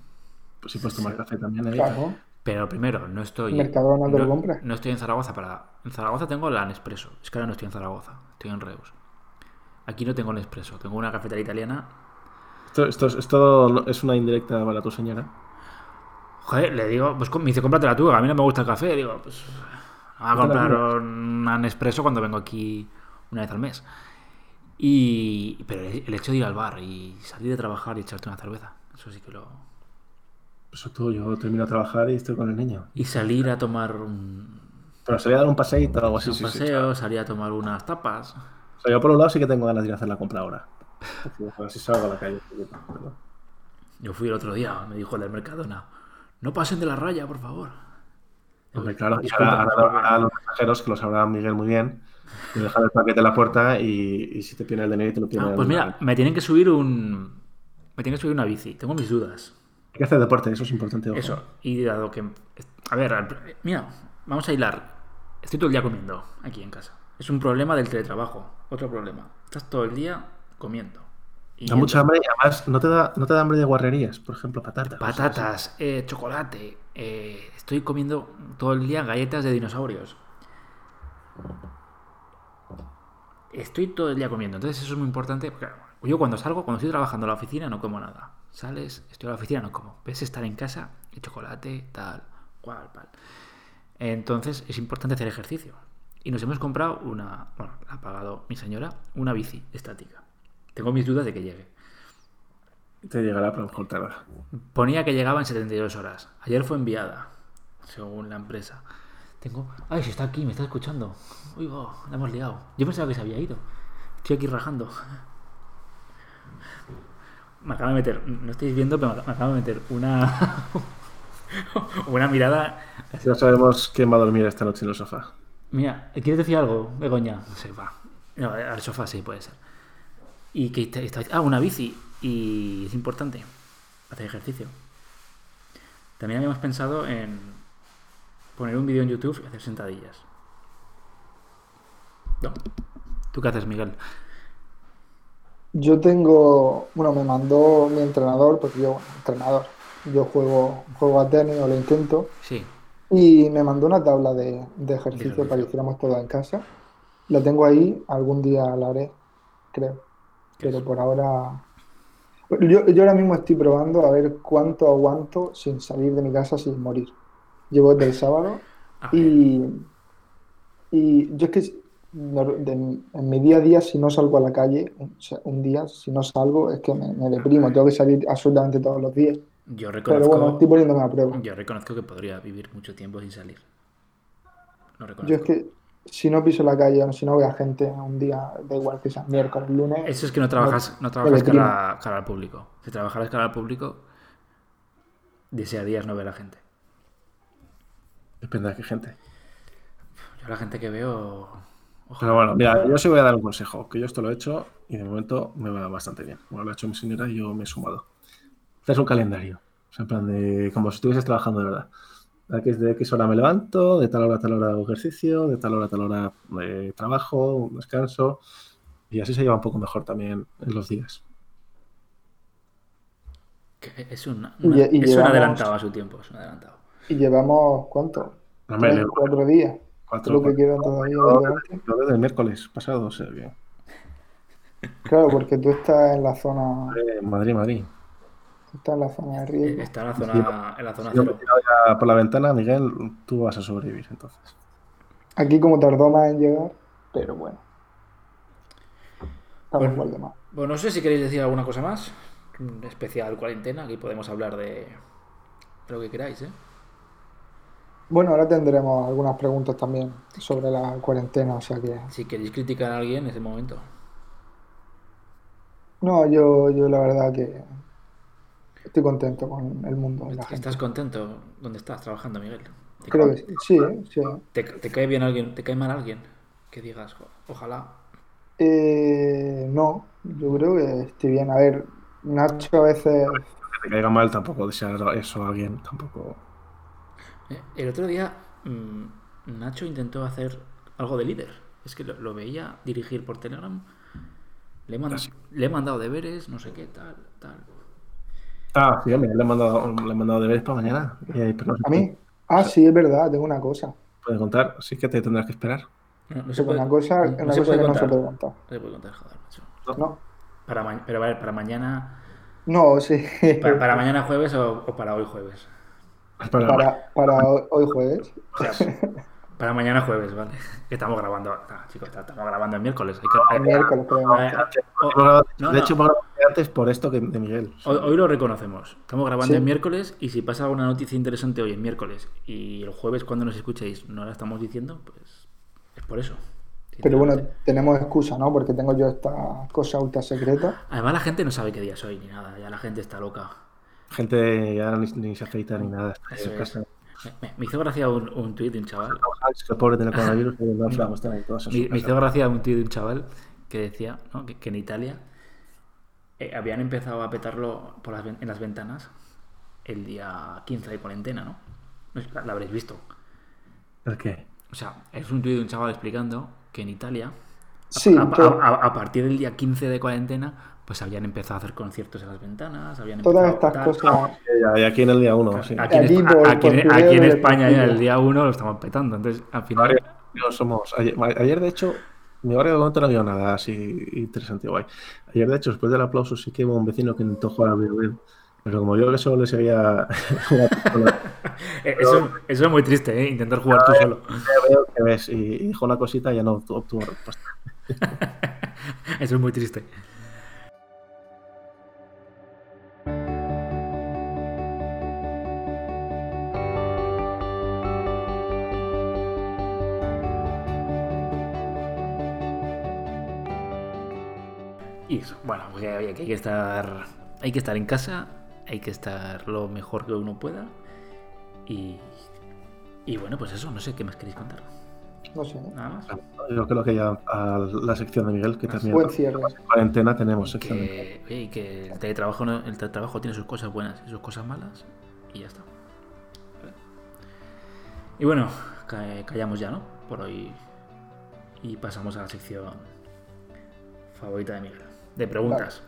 Pues si puedes tomar café también. ¿eh? Claro, Pero primero, no estoy. Mercadona no, compras. no estoy en Zaragoza para. En Zaragoza tengo la Nespresso. Es que ahora no estoy en Zaragoza, estoy en Reus. Aquí no tengo Nespresso, tengo una cafetería italiana. Esto, esto, es- esto no- es una indirecta para tu señora. Joder, le digo, pues me dice, cómpratela tú, a mí no me gusta el café. Digo, pues. Voy a comprar una Nespresso cuando vengo aquí una vez al mes. Y, pero el hecho de ir al bar y salir de trabajar y echarte una cerveza, eso sí que lo... Eso tú, yo termino de trabajar y estoy con el niño. Y salir a tomar un, Pero se voy a dar un paseíto o algo así. un sí, sí, paseo, claro. salir a tomar unas tapas. O sea, yo por un lado sí que tengo ganas de ir a hacer la compra ahora. A ver si salgo a la calle. pero- Yo fui el otro día, me dijo el del Mercadona, no pasen de la raya, por favor. Hombre, claro, y ahora, ahora- ahora los pasajeros, que lo sabrá Miguel muy bien, te dejan el paquete en la puerta y, y si te piden el dinero te lo piden. Ah, pues mira, me tienen que subir un... Me tienen que subir una bici, tengo mis dudas. Hay que hacer deporte, eso es importante. ojo. Eso, y dado que... A ver, mira, vamos a hilar. Estoy todo el día comiendo aquí en casa. Es un problema del teletrabajo, otro problema. Estás todo el día comiendo. Y Da mucha hambre y además no te da, no te da hambre de guarrerías, por ejemplo, patatas. Patatas, eh, chocolate. eh, estoy comiendo todo el día galletas de dinosaurios. Estoy todo el día comiendo. Entonces eso es muy importante. porque yo cuando salgo, cuando estoy trabajando en la oficina, no como nada. Sales, estoy en la oficina, no como. Ves estar en casa y chocolate, tal, cual, cual. Entonces es importante hacer ejercicio. Y nos hemos comprado una, bueno, la ha pagado mi señora, una bici estática. Tengo mis dudas de que llegue. Te llegará, pero a lo mejor tarda. Ponía que llegaba en 72 horas. Ayer fue enviada, según la empresa. Tengo. Ay, si está aquí, me está escuchando. Uy, va, la hemos liado. Yo pensaba que se había ido. Estoy aquí rajando. Me acaba de meter. No estáis viendo, pero me acaba de meter una. <laughs> una mirada. Ya sabemos quién va a dormir esta noche en el sofá. Mira, ¿quieres decir algo, Begoña? No sé, va. No, al sofá sí puede ser. Y que está, está- ah, una bici. Y es importante hacer ejercicio. También habíamos pensado en poner un vídeo en YouTube y hacer sentadillas. No. ¿Tú qué haces, Miguel? Yo tengo, bueno, me mandó mi entrenador, porque yo, entrenador, yo juego, juego a tenis o lo intento, Sí. y me mandó una tabla de, de ejercicio ejercicio. para que hiciéramos todo en casa. La tengo ahí, algún día la haré, creo, pero por ahora... Yo, yo ahora mismo estoy probando a ver cuánto aguanto sin salir de mi casa sin morir. Llevo desde el sábado A ver, y, y yo es que en mi día a día, si no salgo a la calle, un día, si no salgo, es que me, me deprimo. Tengo que salir absolutamente todos los días. yo Pero reconozco. bueno, estoy poniéndome a prueba. Yo reconozco que podría vivir mucho tiempo sin salir. Lo reconozco. Yo es que si no piso la calle, si no veo a gente un día, da igual que sea miércoles, lunes, Eso es que no trabajas, no trabajas cara, cara al público. Si trabajaras cara al público, desearías no ver a gente. Depende de qué gente. Yo la gente que veo. ojalá. Pero bueno, mira, yo sí voy a dar un consejo, que yo esto lo he hecho y de momento me va bastante bien. Bueno, lo ha hecho mi señora y yo me he sumado. Haces un calendario, o sea, en plan de como si estuvieses trabajando de verdad. De X, hora me levanto, de tal hora a tal hora hago ejercicio, de tal hora a tal hora eh, trabajo, descanso. Y así se lleva un poco mejor también en los días. Que Es una- y es un adelantado a su tiempo. Es un adelantado. Y llevamos, ¿cuánto? Hombre, Tres, cuatro días. cuatro- Lo que queda todavía. Yo desde el miércoles pasado, o sea que. Claro, porque tú estás en la zona, eh, Madrid, Madrid. tú estás en la zona de Eh, riesgo. Está en la zona, en la zona Si yo me he cero. ya por la ventana, Miguel, tú vas a sobrevivir entonces. Aquí como tardó más en llegar, pero bueno. Estamos Bueno. igual de mal. Bueno, no sé si queréis decir alguna cosa más. Un especial cuarentena. Aquí podemos hablar de, de lo que queráis, ¿eh? Bueno, ahora tendremos algunas preguntas también sobre la cuarentena, o sea que... Si queréis criticar a alguien, es el momento. No, yo, yo la verdad que estoy contento con el mundo y la gente. ¿Estás contento? ¿Dónde estás trabajando, Miguel? ¿Te, Creo que sí, sí. te- te cae bien alguien? ¿Te cae mal alguien? Que digas, "Jo, ojalá. Eh, no, yo creo que estoy bien. A ver, Nacho a veces... Que te caiga mal tampoco desear eso a alguien, tampoco. Eh, El otro día mm, Nacho intentó hacer algo de líder. Es que lo, lo veía dirigir por Telegram. Le he, mand- Así. le he mandado deberes, no sé qué, tal, tal. Ah, sí, hombre, le he mandado, le he mandado deberes para mañana. Pero no ¿A mí? Ah, sí, es verdad, tengo una cosa. puede contar, sí que te tendrás que esperar. No, no se Tengo puede, una cosa, no una se cosa puede que no se contar. puede contar. No se puede contar, joder, macho. ¿No? Para ma- pero a ver, para mañana, No, sí. <laughs> para, para mañana jueves o, o para hoy jueves. Espera, Para, para hoy hoy jueves. O sea, <laughs> Para mañana jueves, ¿vale? Que estamos grabando. Ah, chicos, estamos grabando el miércoles. Hay que- miércoles. Eh, oh, no, de no. hecho, antes por esto que de Miguel. Hoy, hoy lo reconocemos. Estamos grabando Sí. el miércoles y si pasa alguna noticia interesante hoy en miércoles y el jueves cuando nos escuchéis no la estamos diciendo, pues es por eso. Pero bueno, tenemos excusa, ¿no? Porque tengo yo esta cosa ultra secreta. Además la gente no sabe qué día es hoy ni nada. Ya la gente está loca. Gente ya ni, ni se afeita ni nada. Eso es. casa. Me, hizo gracia un, un tuit de un chaval. El pobre tiene <laughs> coronavirus y no vamos, Me, hizo gracia un tuit de un chaval que decía ¿no? que, que en Italia eh, habían empezado a petarlo por las en las ventanas el día 15 de cuarentena, ¿no? La, la habréis visto. ¿El qué? O sea, es un tuit de un chaval explicando que en Italia, a- Sí, a, todo- a- a- a partir del día 15 de cuarentena, pues habían empezado a hacer conciertos en las ventanas, habían todas empezado estas tal. cosas. Ya, y aquí en el día uno, sí. Aquí, en, Aquí Espa- por- aquí en- por aquí en Twitter, España ya el día 1 lo estamos petando. Entonces, al final... Ayer, no somos, ayer, ayer, de hecho, mi barrio de momento no había nada así interesante guay. Ayer, de hecho, después del aplauso, sí que hubo un vecino que intentó jugar a Bill Pero como yo que solo le seguía. <laughs> Eso, eso es muy triste, ¿eh? Intentar jugar tú solo. <laughs> veo que ves y dijo una cosita y ya no obtu- obtuvo respuesta. <laughs> Eso es muy triste. Y bueno, pues hay que estar. Hay que estar en casa, hay que estar lo mejor que uno pueda. Y. Y bueno, pues eso, no sé qué más queréis contar. No sé. Nada más. Yo creo que ya a la sección de Miguel, que Buen cierre. en cuarentena, tenemos sección de que, oye, y que el teletrabajo, no- el teletrabajo tiene sus cosas buenas y sus cosas malas y ya está. Y bueno, ca- callamos ya, ¿no? Por hoy. Y pasamos a la sección favorita de Miguel. De preguntas.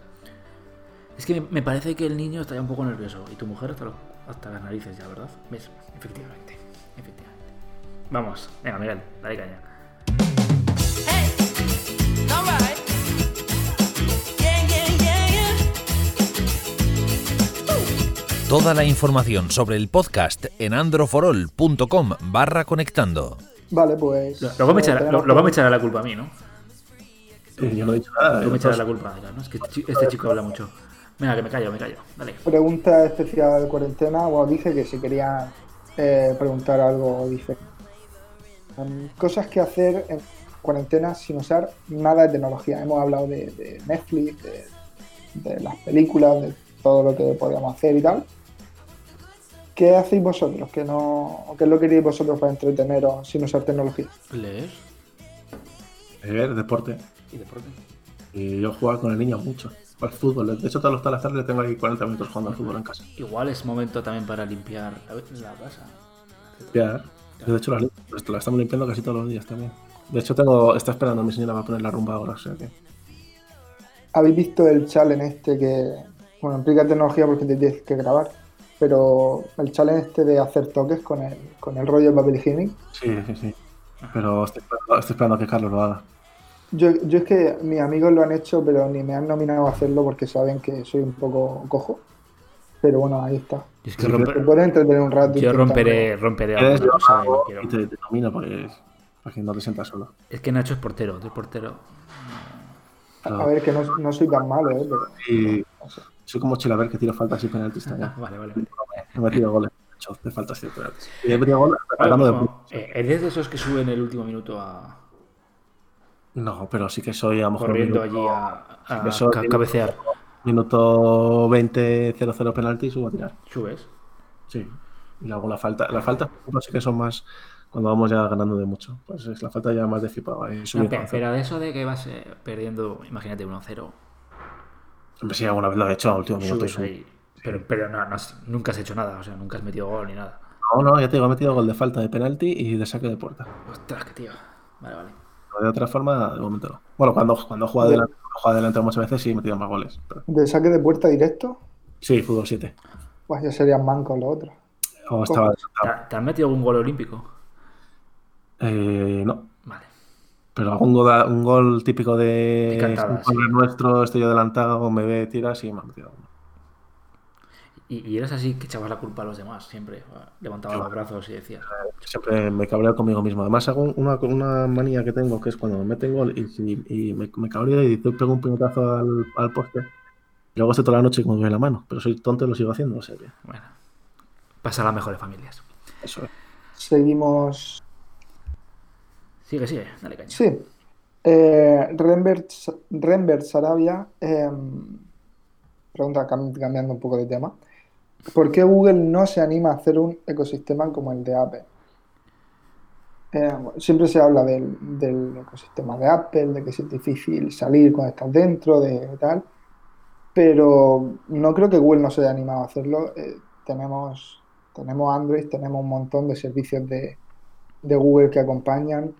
Es que me, parece que el niño está ya un poco nervioso y tu mujer hasta, lo- hasta las narices ya, ¿verdad? ¿Ves? Efectivamente. Efectivamente. Vamos, venga Miguel, dale caña. Toda la información sobre el podcast en androforol.com barra conectando. Vale, pues. Lo, lo va a eh, echar, tenemos lo, lo va a echar a la culpa a mí, ¿no? Yo no he dicho nada. Luego me entonces- la culpa. ¿no? Es que chi- este chico habla mucho. Venga, que me callo, me callo. Dale. Pregunta especial de cuarentena. Bueno, dice que si quería eh, preguntar algo diferente. Em, cosas que hacer en cuarentena sin usar nada de tecnología. Hemos hablado de, de Netflix, de, de las películas, de todo lo que podíamos hacer y tal. ¿Qué hacéis vosotros? ¿Qué, no, o ¿Qué es lo que queréis vosotros para entreteneros sin usar tecnología? Leer Leer, deporte. Y deporte. Y yo jugar con el niño mucho. Al fútbol. De hecho, todas las tardes le tengo ahí 40 minutos jugando al fútbol en casa. Igual es momento también para limpiar la, la casa. Ya. De hecho, pues, la estamos limpiando casi todos los días también. De hecho, tengo, está esperando a mi señora va a poner la rumba ahora, o sea que. ¿Habéis visto el challenge este que, bueno, implica tecnología porque te tienes que grabar, pero el challenge este de hacer toques con el, con el rollo de papel higiénico? Sí, sí, sí. Pero estoy esperando, estoy esperando a que Carlos lo haga. Yo, yo es que mis amigos lo han hecho, pero ni me han nominado a hacerlo porque saben que soy un poco cojo. Pero bueno, ahí está. Yo es que Sí, romper- Te puedes entretener un rato. yo romperé, romperé alguna yo cosa y no quiero. y te, te nomino porque, para que no te sientas solo. Es que Nacho es portero, tú es portero. A ver, que no, no soy tan malo, ¿eh? Pero, Y no sé. soy como Chilaver que tiro faltas y penaltis <laughs> también. Vale, vale. vale. He metido goles de de faltas y de penaltis. Y he metido goles hablando de Bueno, puntos. eh, ¿Eres de esos que suben el último minuto a, No, pero sí que soy a lo mejor corriendo minuto, allí a, a Eso, ca- minuto- cabecear? minuto 20 0-0 penalti y subo a tirar. ¿Subes? Sí. Y luego la falta. Las faltas, por ejemplo, sí que son más cuando vamos ya ganando de mucho. Pues es la falta ya más de flipado. ahí No, pero de eso de que vas eh, perdiendo, imagínate 1-0, Hombre, sí, alguna vez lo he hecho a último minuto. y subes subo. ahí. Pero, pero no, no has- nunca has hecho nada, o sea, nunca has metido gol ni nada. No, no, ya te digo, he metido gol de falta, de penalti y de saque de puerta. Ostras, qué tío. Vale, vale. De otra forma, de momento no. Bueno, cuando, cuando juega De- delante, cuando juega delante muchas veces sí he metido más goles. pero- De saque de puerta directo, Sí, fútbol 7. pues ya serían mancos los otros. O estaba ¿Te, ha- te has metido algún gol olímpico? Eh, no. Vale. Pero algún gol, un gol típico De de cantada, corner nuestro, estoy yo adelantado, me ve, tiras y me ha metido. Y, y eras así que echabas la culpa a los demás, siempre. Levantabas los brazos y decías. Siempre me cabreo conmigo mismo. Además, hago una, una manía que tengo que es cuando me meten gol y, y- y me, me cabreo y pego un puñetazo al, al poste. Y luego estoy toda la noche con en la mano. Pero soy tonto y lo sigo haciendo. O sea que Bueno, pasa a las mejores familias. eso es. Seguimos. Sigue, sigue, dale caña. Sí. Eh, Renbert, Renbert Sarabia em, pregunta, cam- cambiando un poco de tema. ¿Por qué Google no se anima a hacer un ecosistema como el de Apple? Eh, bueno, siempre se habla del, del ecosistema de Apple, de que es difícil salir cuando estás dentro, de tal, pero no creo que Google no se haya animado a hacerlo. Eh, tenemos, tenemos Android, tenemos un montón de servicios de, de Google que acompañan.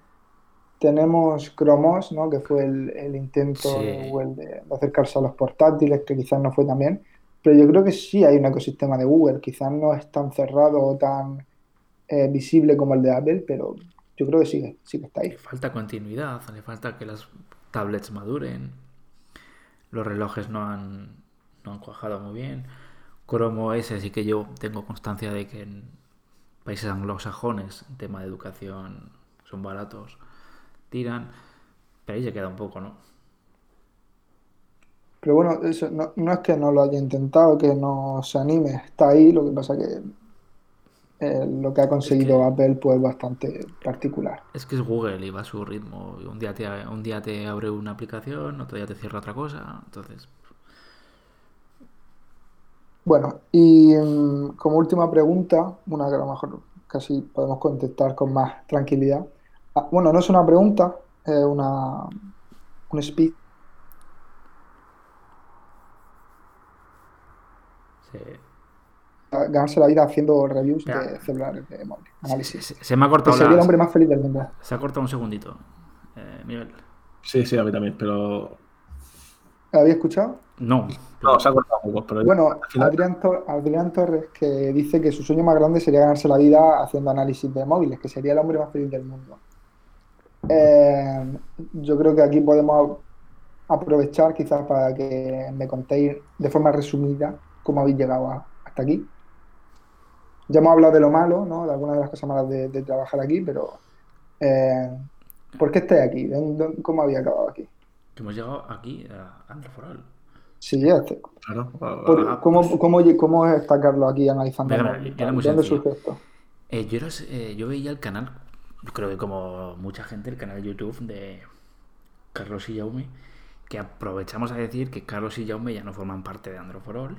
Tenemos Chromos, ¿no? que fue el, el intento Sí. de Google de, de acercarse a los portátiles, que quizás no fue tan bien. Pero yo creo que sí hay un ecosistema de Google, quizás no es tan cerrado o tan eh, visible como el de Apple, pero yo creo que sí, sí que está ahí. Falta continuidad, le falta que las tablets maduren. Los relojes no han, no han cuajado muy bien. Chrome OS sí que yo tengo constancia de que en países anglosajones, en tema de educación, son baratos, tiran. Pero ahí se queda un poco, ¿no? Pero bueno, eso no, no es que no lo haya intentado, que no se anime, está ahí, lo que pasa que eh, lo que ha conseguido Apple pues es bastante particular. Es que es Google y va a su ritmo. Un día te, un día te abre una aplicación, otro día te cierra otra cosa. Entonces, Bueno, y mm, como última pregunta, una que a lo mejor casi podemos contestar con más tranquilidad. Ah, bueno, no es una pregunta, es una, un speech. Se, Ganarse la vida haciendo reviews Ya. de celulares de móvil, se, análisis. se- se me ha cortado sería el la, hombre más feliz del mundo. Se ha cortado un segundito. Eh, Miguel. Sí, sí, a mí también. Pero ¿La había escuchado? No. no, se ha cortado un poco. Pero Bueno, al final- Adrián, Tor- Adrián Torres, que dice que su sueño más grande sería ganarse la vida haciendo análisis de móviles, que sería el hombre más feliz del mundo. Eh, yo creo que aquí podemos aprovechar quizás para que me contéis de forma resumida cómo habéis llegado a- hasta aquí. Ya hemos hablado de lo malo, ¿no? De algunas de las cosas malas de, de trabajar aquí, pero eh, ¿por qué estáis aquí? ¿De dónde- ¿Cómo había acabado aquí? Que hemos llegado aquí a Android for All. Sí, llegaste. Claro, Por- Ah, ¿Cómo, pues- cómo, cómo está Carlos aquí analizando ¿Dónde surge esto? Eh, yo, eh, yo veía el canal, yo creo que como mucha gente, el canal de YouTube de Carlos y Jaume, que aprovechamos a decir que Carlos y Jaume ya no forman parte de Android for All,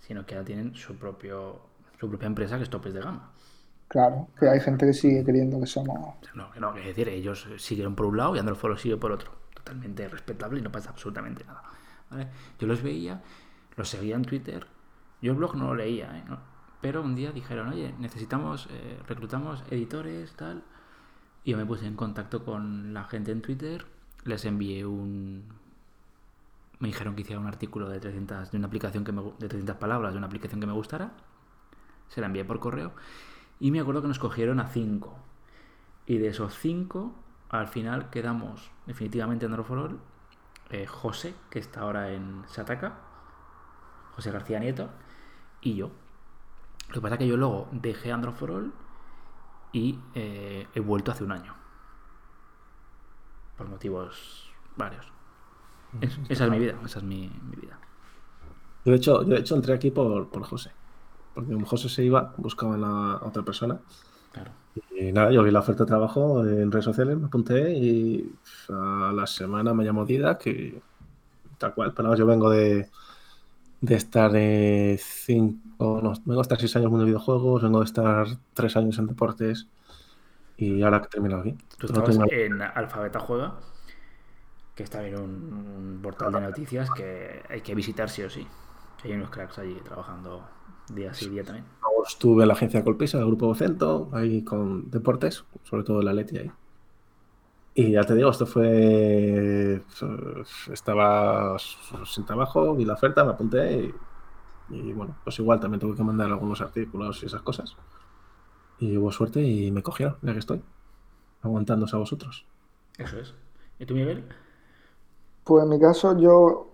sino que ahora tienen su propio su propia empresa que es Topes de Gama. Claro, que hay gente que sigue creyendo que somos. No, que no, es decir, ellos siguieron por un lado y Android All sigue por otro. Totalmente respetable y no pasa absolutamente nada. ¿vale? Yo los veía, los seguía en Twitter. Yo el blog no lo leía, ¿eh? No. pero un día dijeron, oye, necesitamos, eh, reclutamos editores, tal. Y yo me puse en contacto con la gente en Twitter, les envié un... Me dijeron que hiciera un artículo de 300, de una aplicación que me, de 300 palabras, de una aplicación que me gustara. Se la envié por correo. Y me acuerdo que nos cogieron a 5. Y de esos 5, al final quedamos definitivamente en Androforol. Eh, José, que está ahora en Sataka. José García Nieto. Y yo. Lo que pasa es que yo luego dejé Androforol y eh, he vuelto hace un año. Por motivos varios. Es- esa es mi vida, esa es mi, mi vida. Yo de hecho, yo de hecho entré aquí por, por José. Porque como José se iba, buscaban a otra persona. Claro. Y nada, yo vi la oferta de trabajo en redes sociales, me apunté y a la semana me llamó Didac y tal cual. Pero yo vengo de, de estar eh, cinco, no, vengo de estar seis años en el mundo de videojuegos, vengo de estar tres años en deportes y ahora que he terminado aquí. Tú No estabas tengo- en Alfabeta Juega, que está en un, un portal de noticias que hay que visitar sí o sí. Hay unos cracks allí trabajando día sí día también. Estuve en la agencia Colpisa, el grupo Vocento, ahí con deportes, sobre todo la Leti ahí. Y ya te digo, esto fue. Estaba sin trabajo, vi la oferta, me apunté y, y, bueno, pues igual también tuve que mandar algunos artículos y esas cosas. Y hubo suerte y me cogieron, ya que estoy, aguantándose a vosotros. Eso es. ¿Y tú, Miguel? Pues en mi caso, yo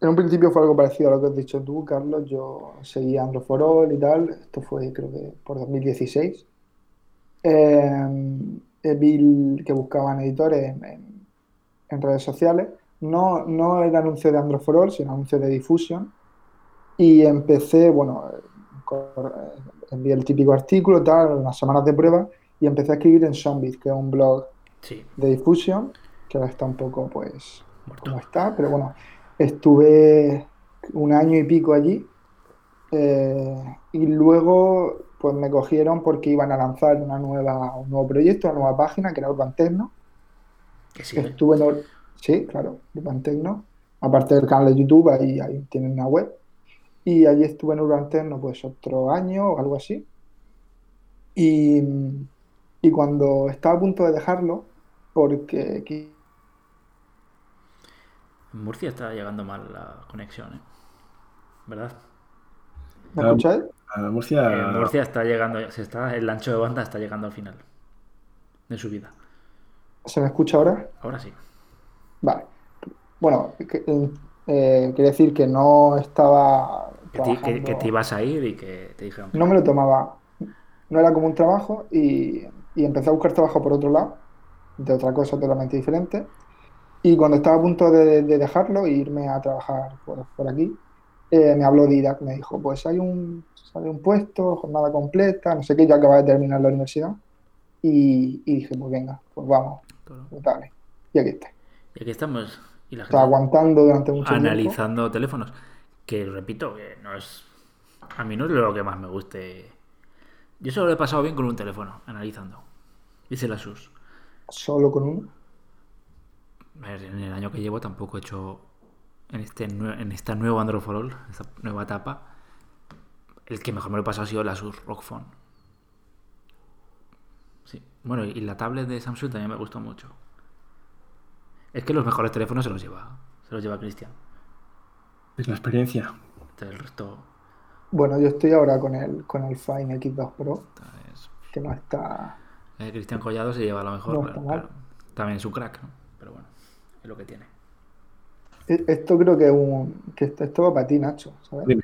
En un principio fue algo parecido a lo que has dicho tú, Carlos. Yo seguía Android for All y tal. Esto fue, creo que, por 2016. Eh, eh, vi que buscaban editores en, en- en redes sociales. No, no el anuncio de Android for All, sino anuncio de Diffusion. Y empecé, bueno, envié el típico artículo, tal, unas semanas de prueba, y empecé a escribir en Zombie, que es un blog Sí, de Diffusion, que ahora está un poco, pues, como está, pero bueno, estuve un año y pico allí eh, y luego pues me cogieron porque iban a lanzar una nueva, un nuevo proyecto, una nueva página que era Urban sí, ¿eh? Estuve en, sí, claro, Urban Techno, aparte del canal de YouTube, ahí, ahí tienen una web. Y allí estuve en Urban Techno pues otro año o algo así. Y, y cuando estaba a punto de dejarlo, porque En Murcia está llegando mal la conexión, ¿eh? ¿Verdad? ¿me Ah, escucháis? A Murcia. En Murcia está llegando, se está, el ancho de banda está llegando al final de su vida. ¿Se me escucha ahora? Ahora sí. Vale. Bueno, que- eh, quiere decir que no estaba Que te, que- te ibas a ir y que te dijeron no me lo tomaba, no era como un trabajo y, y empecé a buscar trabajo por otro lado, de otra cosa totalmente diferente. Y cuando estaba a punto de, de dejarlo e irme a trabajar por, por aquí, eh, me habló Didac, me dijo, pues hay un, sale un puesto, jornada completa, no sé qué, yo acababa de terminar la universidad. Y, y dije, pues venga, pues vamos, pues dale. Y aquí está. Y aquí estamos. Y la gente aguantando durante mucho tiempo. analizando teléfonos. Que repito, que no es. A mí no es lo que más me guste. Yo solo lo he pasado bien con un teléfono, analizando. Dice la SUS. Solo con uno. A en el año que llevo tampoco he hecho. En, este, en esta nueva Android for All, esta nueva etapa, el que mejor me lo he pasado ha sido la SUS Rock Phone. Sí. Bueno, y la tablet de Samsung también me gustó mucho. Es que los mejores teléfonos se los lleva. Se los lleva Cristian. Es la experiencia. Entonces, El resto. Bueno, yo estoy ahora con el, con el Fine X2 Pro, que no está. eh, Cristian Collado se lleva lo mejor. No está mal. claro. También es un crack, ¿no? Es lo que tiene. E- Esto creo que es un. que esto, esto va para ti, Nacho, ¿sabes? Dime.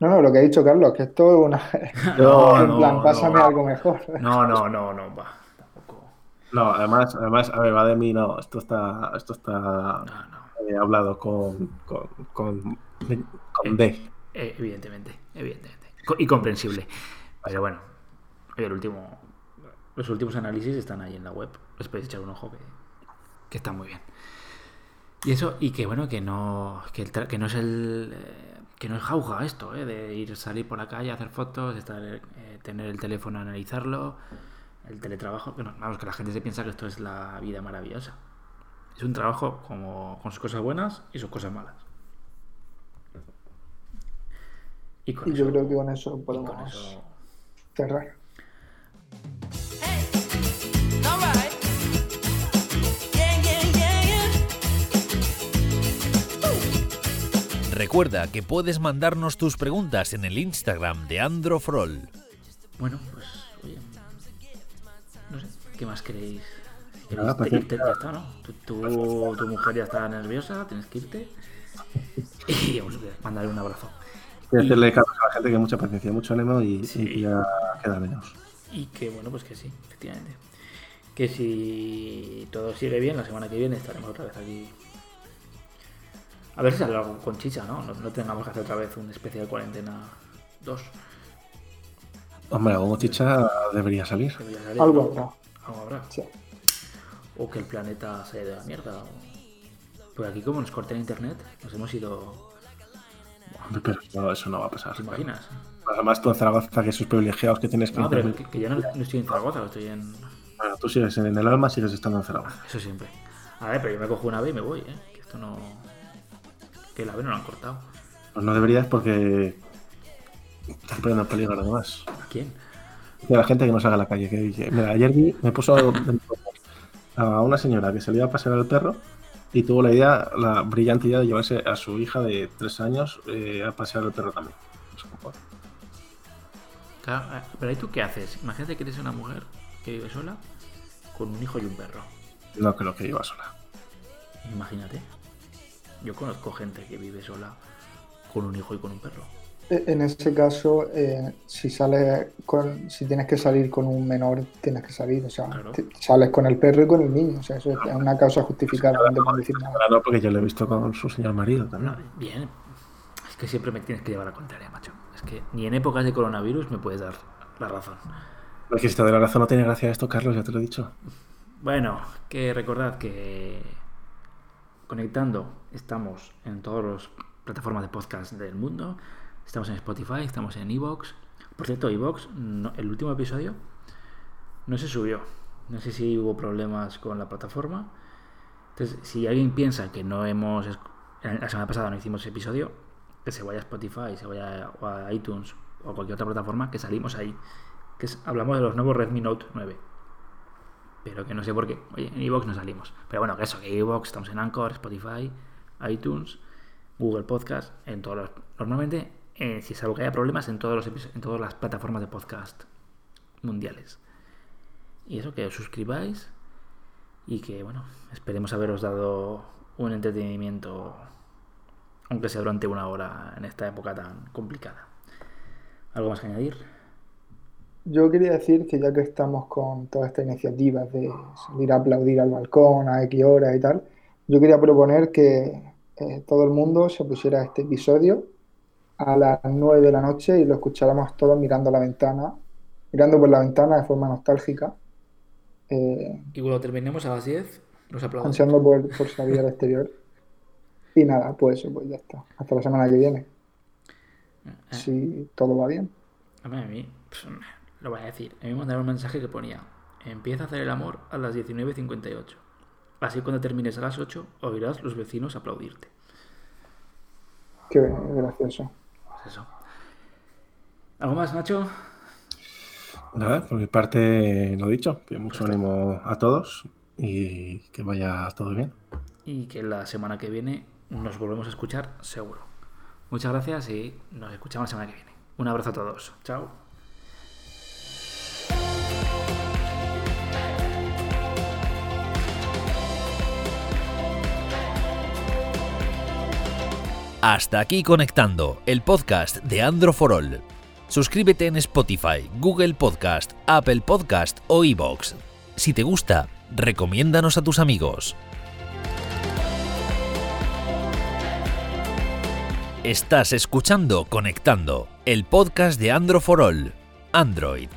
No, no, lo que ha dicho Carlos, que esto es una. <laughs> <laughs> No, en no, plan, no. pásame algo mejor. No, no, no, no, va. Tampoco. No, además, además, a ver, va de mí, no. Esto está, esto está No, no. eh, hablado con, con, con, con D. Eh, evidentemente, evidentemente. Co- Y comprensible. Pero bueno, el último, los últimos análisis están ahí en la web. Les podéis echar un ojo que, que están muy bien. Y eso, y que bueno, que no, que, el que no es el, eh, que no es jauja esto, eh, de ir salir por la calle, hacer fotos, estar, eh, tener el teléfono, analizarlo, el teletrabajo. Que no, vamos, que la gente se piensa que esto es la vida maravillosa. Es un trabajo como con sus cosas buenas y sus cosas malas. Y con Y yo eso- creo que con eso con podemos eso cerrar. Recuerda que puedes mandarnos tus preguntas en el Instagram de Androfrol. Bueno, pues, oye, no sé, ¿qué más queréis? Si Nada, queréis pues irte, ya está, ¿no? Tu, tu- tu mujer ya está nerviosa, tienes que irte. Y vamos a mandarle un abrazo. Quiero Y- decirle Carlos, a la gente que mucha paciencia, mucho ánimo y, Sí. y ya queda menos. Y que bueno, pues que sí, efectivamente. Que si todo sigue bien, la semana que viene estaremos otra vez aquí. A ver si sale algo con chicha, ¿no? No, no tengamos que hacer otra vez un especial cuarentena 2. Hombre, algo chicha debería salir. Debería salir, Algo. Algo habrá. Sí. O que el planeta se haya ido a la mierda. O... Pues aquí como nos corten internet, nos hemos ido... Hombre, Pero no, eso no va a pasar. ¿Te imaginas? Además, tú en Zaragoza, que esos privilegiados que tienes que No, pero que, que yo no, no estoy en Zaragoza, estoy en... Bueno, tú sigues en el alma, sigues estando en Zaragoza. Eso siempre. A ver, pero yo me cojo una ave y me voy, ¿eh? Que esto no... Que el ave no lo han cortado. Pues no deberías porque estás poniendo en peligro además. ¿A quién? De la gente que no salga a la calle. Que, mira, ayer vi, me puso a una señora que se le iba a pasear al perro y tuvo la idea, la brillante idea de llevarse a su hija de tres años eh, a pasear al perro también. Claro, eh, pero ahí tú qué haces? Imagínate que eres una mujer que vive sola con un hijo y un perro. No creo que iba sola. Imagínate. Yo conozco gente que vive sola con un hijo y con un perro. E- En ese caso, eh, si sales con, si tienes que salir con un menor, tienes que salir. O sea, Claro. te- sales con el perro y con el niño. O sea, eso es una causa justificada, no te pueden decir nada. No, porque yo lo he visto con su señor marido también. Bien. Es que siempre me tienes que llevar a contraria, macho. Es que ni en épocas de coronavirus me puedes dar la razón. Lo que si te doy la razón no tiene gracia esto, Carlos, ya te lo he dicho. Bueno, que recordad que conectando estamos en todas las plataformas de podcast del mundo. Estamos en Spotify, estamos en Evox. Por cierto, Evox, el último episodio no se subió. No sé si hubo problemas con la plataforma. Entonces, si alguien piensa que no hemos... La semana pasada no hicimos episodio, que se vaya a Spotify, se vaya a iTunes o a cualquier otra plataforma, que salimos ahí. Que hablamos de los nuevos Redmi Note 9 pero que no sé por qué. Oye, en Evox no salimos. Pero bueno, que eso, que Evox, estamos en Anchor, Spotify, iTunes, Google Podcast, en todos los... Normalmente, eh, si salvo que haya problemas, en, todos los en todas las plataformas de podcast mundiales. Y eso, que os suscribáis y que, bueno, esperemos haberos dado un entretenimiento, aunque sea durante una hora en esta época tan complicada. ¿Algo más que añadir? Yo quería decir que ya que estamos con todas estas iniciativas de salir a aplaudir al balcón a X horas y tal, yo quería proponer que eh, todo el mundo se pusiera este episodio a las 9 de la noche y lo escucháramos todos mirando la ventana, mirando por la ventana de forma nostálgica, eh, Y cuando terminemos a las 10, los aplaudimos. ansiando por, por salir al exterior. Y nada, pues pues ya está. Hasta la semana que viene, Eh, si todo va bien. A mí, a mí, pues, lo voy a decir. A mí me mandaron un mensaje que ponía: Empieza a hacer el amor a las 19.58. Así cuando termines a las 8, oirás los vecinos aplaudirte. Qué gracioso. Pues eso. ¿Algo más, Nacho? Nada, por mi parte lo dicho. que mucho ánimo a todos y que vaya todo bien. Y que la semana que viene nos volvemos a escuchar, seguro. Muchas gracias y nos escuchamos la semana que viene. Un abrazo a todos. Chao. Hasta aquí conectando el podcast de Andro for All. Suscríbete en Spotify, Google Podcast, Apple Podcast o iBox. Si te gusta, recomiéndanos a tus amigos. Estás escuchando Conectando, el podcast de Andro for All. Android,